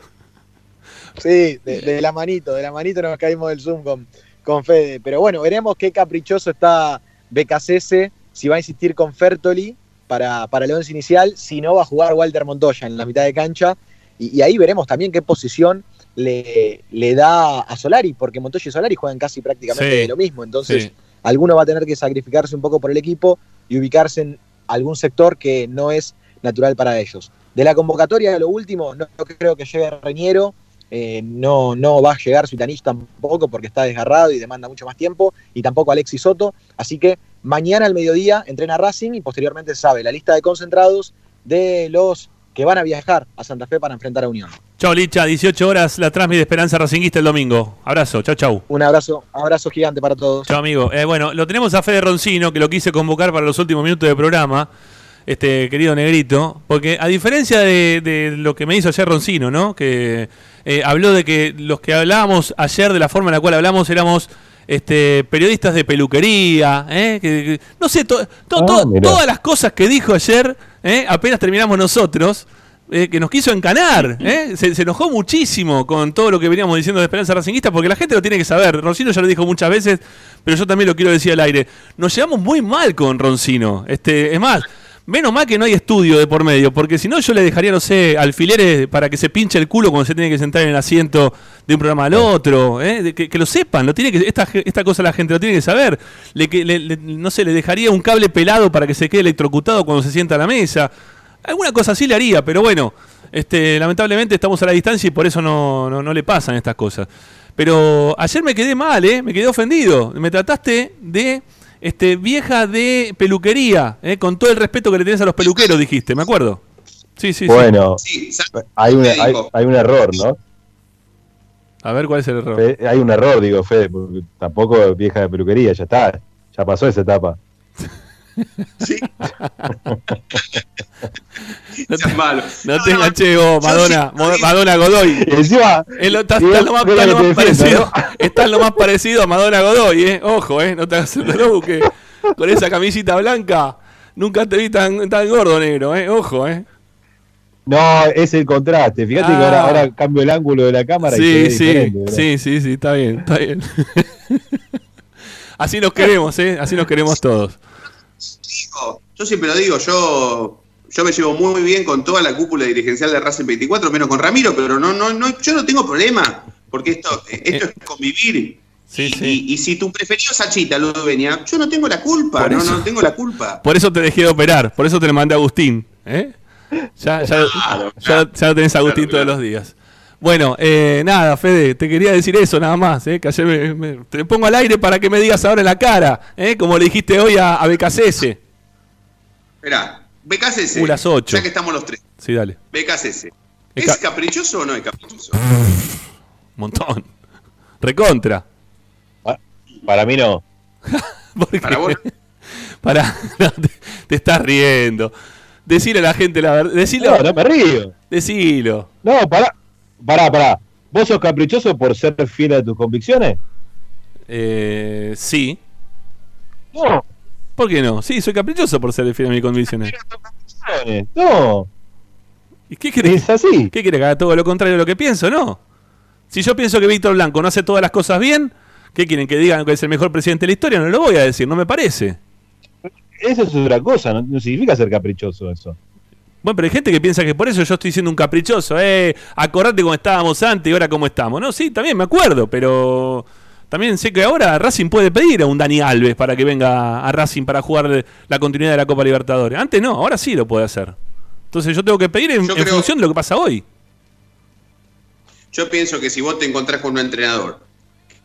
Sí, de, de la manito, de la manito nos caímos del Zoom con, con Fede. Pero bueno, veremos qué caprichoso está BKCS, si va a insistir con Fertoli para, para el once inicial, si no va a jugar Walter Montoya en la mitad de cancha. Y, y ahí veremos también qué posición le, le da a Solari, porque Montoya y Solari juegan casi prácticamente Sí, lo mismo. Entonces, sí. alguno va a tener que sacrificarse un poco por el equipo y ubicarse en algún sector que no es natural para ellos. De la convocatoria, lo último, no, creo que llegue Reñero, eh, no, no va a llegar Suitanich tampoco porque está desgarrado y demanda mucho más tiempo, y tampoco Alexis Soto. Así que mañana al mediodía entrena Racing y posteriormente se sabe la lista de concentrados de los que van a viajar a Santa Fe para enfrentar a Unión. Chao, Licha. 18 horas la transmisión de Esperanza Racinguista el domingo. Abrazo. Chau, chau. Un abrazo, abrazo gigante para todos. Chao, amigo. Eh, bueno, lo tenemos a Fede Roncino, que lo quise convocar para los últimos minutos del programa, este querido Negrito, porque a diferencia de, de lo que me hizo ayer Roncino, ¿no? Que eh, habló de que los que hablábamos ayer, de la forma en la cual hablamos, éramos este, periodistas de peluquería, ¿eh? que, que- no sé, to- to- Ah, to- todas las cosas que dijo ayer, ¿eh? apenas terminamos nosotros. eh, que nos quiso encanar, ¿eh? se, se enojó muchísimo con todo lo que veníamos diciendo de Esperanza Racinguista, porque la gente lo tiene que saber. Roncino ya lo dijo muchas veces, pero yo también lo quiero decir al aire. Nos llevamos muy mal con Roncino. Este, es más, menos mal que no hay estudio de por medio, porque si no yo le dejaría, no sé, alfileres para que se pinche el culo cuando se tiene que sentar en el asiento de un programa al otro. ¿eh? Que, que lo sepan, lo tiene que, esta, esta cosa la gente lo tiene que saber. Le, que- le- le- no sé, le dejaría un cable pelado para que se quede electrocutado cuando se sienta a la mesa. Alguna cosa así le haría, pero bueno, este, lamentablemente estamos a la distancia y por eso no, no, no le pasan estas cosas. Pero ayer me quedé mal, ¿eh? me quedé ofendido. Me trataste de este, vieja de peluquería, ¿eh? con todo el respeto que le tenés a los peluqueros, dijiste, ¿me acuerdo? Sí, sí, sí. Bueno, Sí, hay, Fede hay, un error, ¿no? A ver cuál es el error. Fe- Hay un error, digo, Fede, porque tampoco vieja de peluquería, ya está, ya pasó esa etapa. (laughs) (laughs) No seas malo. No te enganché vos, Madonna, Madonna Godoy. Y encima, Es lo- y más, lo te parecido, (laughs) estás lo más parecido a Madonna Godoy, eh. Ojo, eh. No te hagas el lobo que con esa camisita blanca nunca te vi tan, tan gordo, negro, eh. Ojo, eh. No, es el contraste. Fíjate que ahora, Ah. ahora cambio el ángulo de la cámara y Sí, ve sí, sí, sí, sí, está bien, está bien. (laughs) Así nos queremos, eh. Así nos queremos todos. Digo, yo siempre lo digo, yo, yo me llevo muy bien con toda la cúpula dirigencial de Racing 24, menos con Ramiro, pero no, no, no, yo no tengo problema, porque esto, esto es convivir. Sí, y, sí. y- y si tu preferido es Achita, Ludovenia, yo no tengo la culpa, no, eso. no tengo la culpa. Por eso te dejé de operar, por eso te lo mandé a Agustín, ¿eh? Ya, ya, Claro, ya, ya lo tenés a Agustín todos los días. Bueno, eh, nada, Fede, te quería decir eso nada más, ¿eh? que ayer me, me- te pongo al aire para que me digas ahora en la cara, ¿eh? como le dijiste hoy a, a BKCS. Esperá, BKCS, Uh, las ocho. ya que estamos los tres, Sí, dale. BKCS, Es ¿es ca- caprichoso o no es caprichoso? (laughs) Montón. Recontra. Para mí no. (laughs) Para vos, (laughs) Para, no, te, te estás riendo. Decile a la gente la verdad. Decilo. No, no me río. Decilo. No, pará, pará, pará. ¿Vos sos caprichoso por ser fiel a tus convicciones? Eh, sí. No. ¿Por qué no? Sí, soy caprichoso por ser fiel a mis convicciones. No. ¿Y qué querés? Es así. ¿Qué quiere que haga todo lo contrario de lo que pienso? No. Si yo pienso que Víctor Blanco no hace todas las cosas bien, ¿qué quieren? ¿Que digan que es el mejor presidente de la historia? No lo voy a decir, no me parece. Eso es otra cosa, no, no significa ser caprichoso eso. Bueno, pero hay gente que piensa que por eso yo estoy siendo un caprichoso. Eh, acordate cómo estábamos antes y ahora cómo estamos. No, sí, también me acuerdo, pero también sé que ahora Racing puede pedir a un Dani Alves para que venga a Racing para jugar la continuidad de la Copa Libertadores. Antes no, ahora sí lo puede hacer. Entonces yo tengo que pedir en, Yo en creo- función de lo que pasa hoy. Yo pienso que si vos te encontrás con un entrenador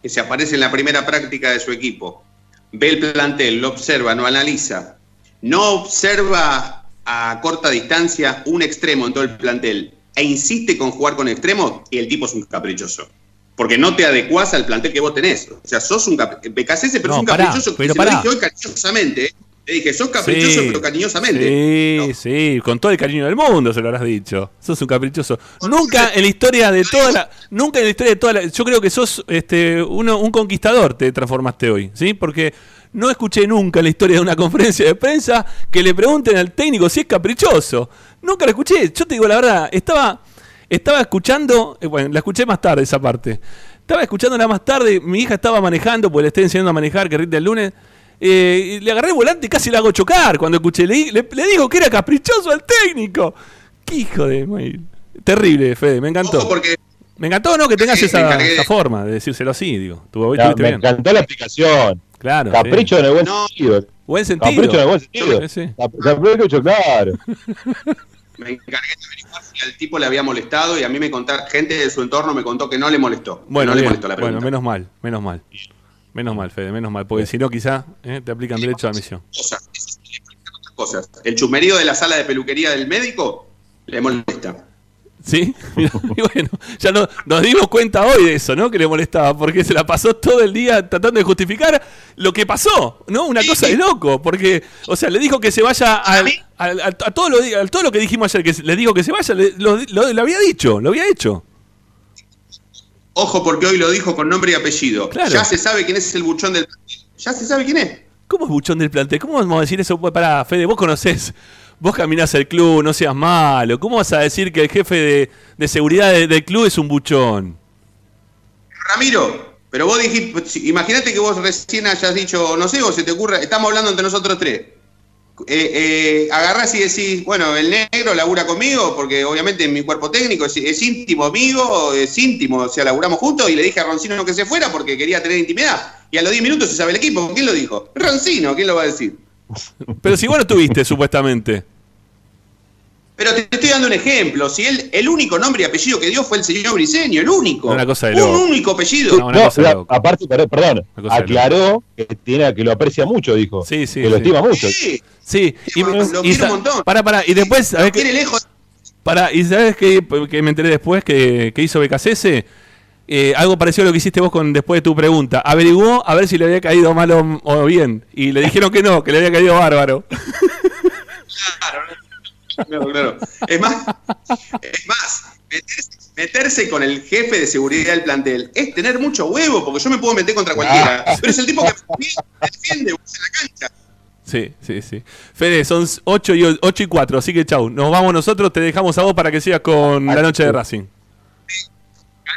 que se aparece en la primera práctica de su equipo, ve el plantel, lo observa, no analiza, no observa a corta distancia un extremo en todo el plantel e insiste con jugar con extremos, y el tipo es un caprichoso. Porque no te adecuás al plantel que vos tenés. O sea, sos un Becasese, pero No, es un pará, caprichoso. pero se lo dije hoy cariñosamente. ¿eh? Le dije, sos caprichoso, Sí, pero cariñosamente. Sí, sí, con todo el cariño del mundo se lo habrás dicho. Sos un caprichoso. Nunca en la historia de toda la. Nunca en la historia de toda la. Yo creo que sos este, uno, un conquistador, te transformaste hoy, ¿sí? Porque no escuché nunca la historia de una (laughs) conferencia de prensa que le pregunten al técnico si es caprichoso. Nunca lo escuché. Yo te digo la verdad, estaba. Estaba escuchando, eh, bueno, la escuché más tarde esa parte. Estaba escuchándola más tarde, mi hija estaba manejando, pues le estoy enseñando a manejar, que rinde el lunes. eh, y le agarré el volante y casi la hago chocar cuando escuché. Le, le, le digo que era caprichoso al técnico. Qué hijo de. mail. Terrible, Fede, me encantó. Me encantó, ¿no? Que tengas Sí, esa, encargué de- esa forma de decírselo así, digo. Tú me bien. encantó la explicación. Claro. Capricho sí. en el buen sentido. Buen sentido. Capricho en el buen sentido. Sí, sí. Cap- Capricho, claro. (laughs) Me encargué de averiguar si al tipo le había molestado y a mí me contaron, gente de su entorno me contó que no le molestó. Bueno, no le bien. molestó la bueno, pregunta. menos mal, menos mal. Menos mal, Fede, menos mal. Porque si no, quizá eh, te aplican derecho a admisión. cosas. Otras cosas. El chumerío de la sala de peluquería del médico le molesta. ¿Sí? (laughs) Y bueno, ya no, nos dimos cuenta hoy de eso, ¿no? Que le molestaba, porque se la pasó todo el día tratando de justificar lo que pasó, ¿no? Una cosa de loco, porque, o sea, le dijo que se vaya al- al- al- a, todo lo, a todo lo que dijimos ayer, que se- le dijo que se vaya, le, lo, lo- lo había dicho, lo había hecho. Ojo porque hoy lo dijo con nombre y apellido. Claro. Ya se sabe quién es el buchón del Ya se sabe quién es. ¿Cómo es buchón del plantel? ¿Cómo vamos a decir eso? Pará, Fede, vos conocés, vos caminás el club, no seas malo. ¿Cómo vas a decir que el jefe de, de seguridad de- del club es un buchón? Ramiro, pero vos dijiste, imagínate que vos recién hayas dicho, no sé, o se te ocurre, estamos hablando entre nosotros tres. Eh, eh, agarrás y decís, bueno, el negro labura conmigo, porque obviamente en mi cuerpo técnico es, es íntimo amigo, es íntimo, o sea, laburamos juntos y le dije a Roncino que se fuera porque quería tener intimidad. Y a los 10 minutos se sabe el equipo, ¿quién lo dijo? Roncino, ¿quién lo va a decir? Pero si vos no tuviste, supuestamente. Pero te estoy dando un ejemplo, si él, el único nombre y apellido que dio fue el señor Briseño, el único. Una cosa de un único apellido. No, la- aparte, perdón, aclaró que, tiene, que lo aprecia mucho, dijo. Sí, sí. Que lo sí. estima mucho. Sí, Sí, y, Lo sa- un montón. Pará, pará, y después, ¿sabés quiere qué? lejos. Pará, y sabes qué que me enteré después que, que hizo BKCS? Eh, algo parecido a lo que hiciste vos con después de tu pregunta. Averiguó a ver si le había caído mal o, o bien. Y le dijeron que no, que le había caído bárbaro. Claro, claro. Es más, es más meterse, meterse con el jefe de seguridad del plantel es tener mucho huevo, porque yo me puedo meter contra cualquiera. Pero es el tipo que me defiende vos en la cancha. Sí, sí, sí. Fede, son 8 y, 8 y 4, así que chau. Nos vamos nosotros, te dejamos a vos para que sigas con la noche de Racing.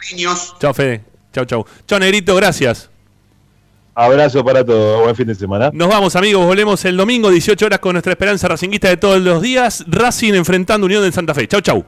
Cariños. Chau, Fede. Chau, chau. Chau, Negrito, gracias. Abrazo para todos. Buen fin de semana. Nos vamos, amigos. Volvemos el domingo, 18 horas, con nuestra esperanza racinguista de todos los días. Racing enfrentando Unión de Santa Fe. Chau, chau.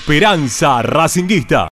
Esperanza Racinguista.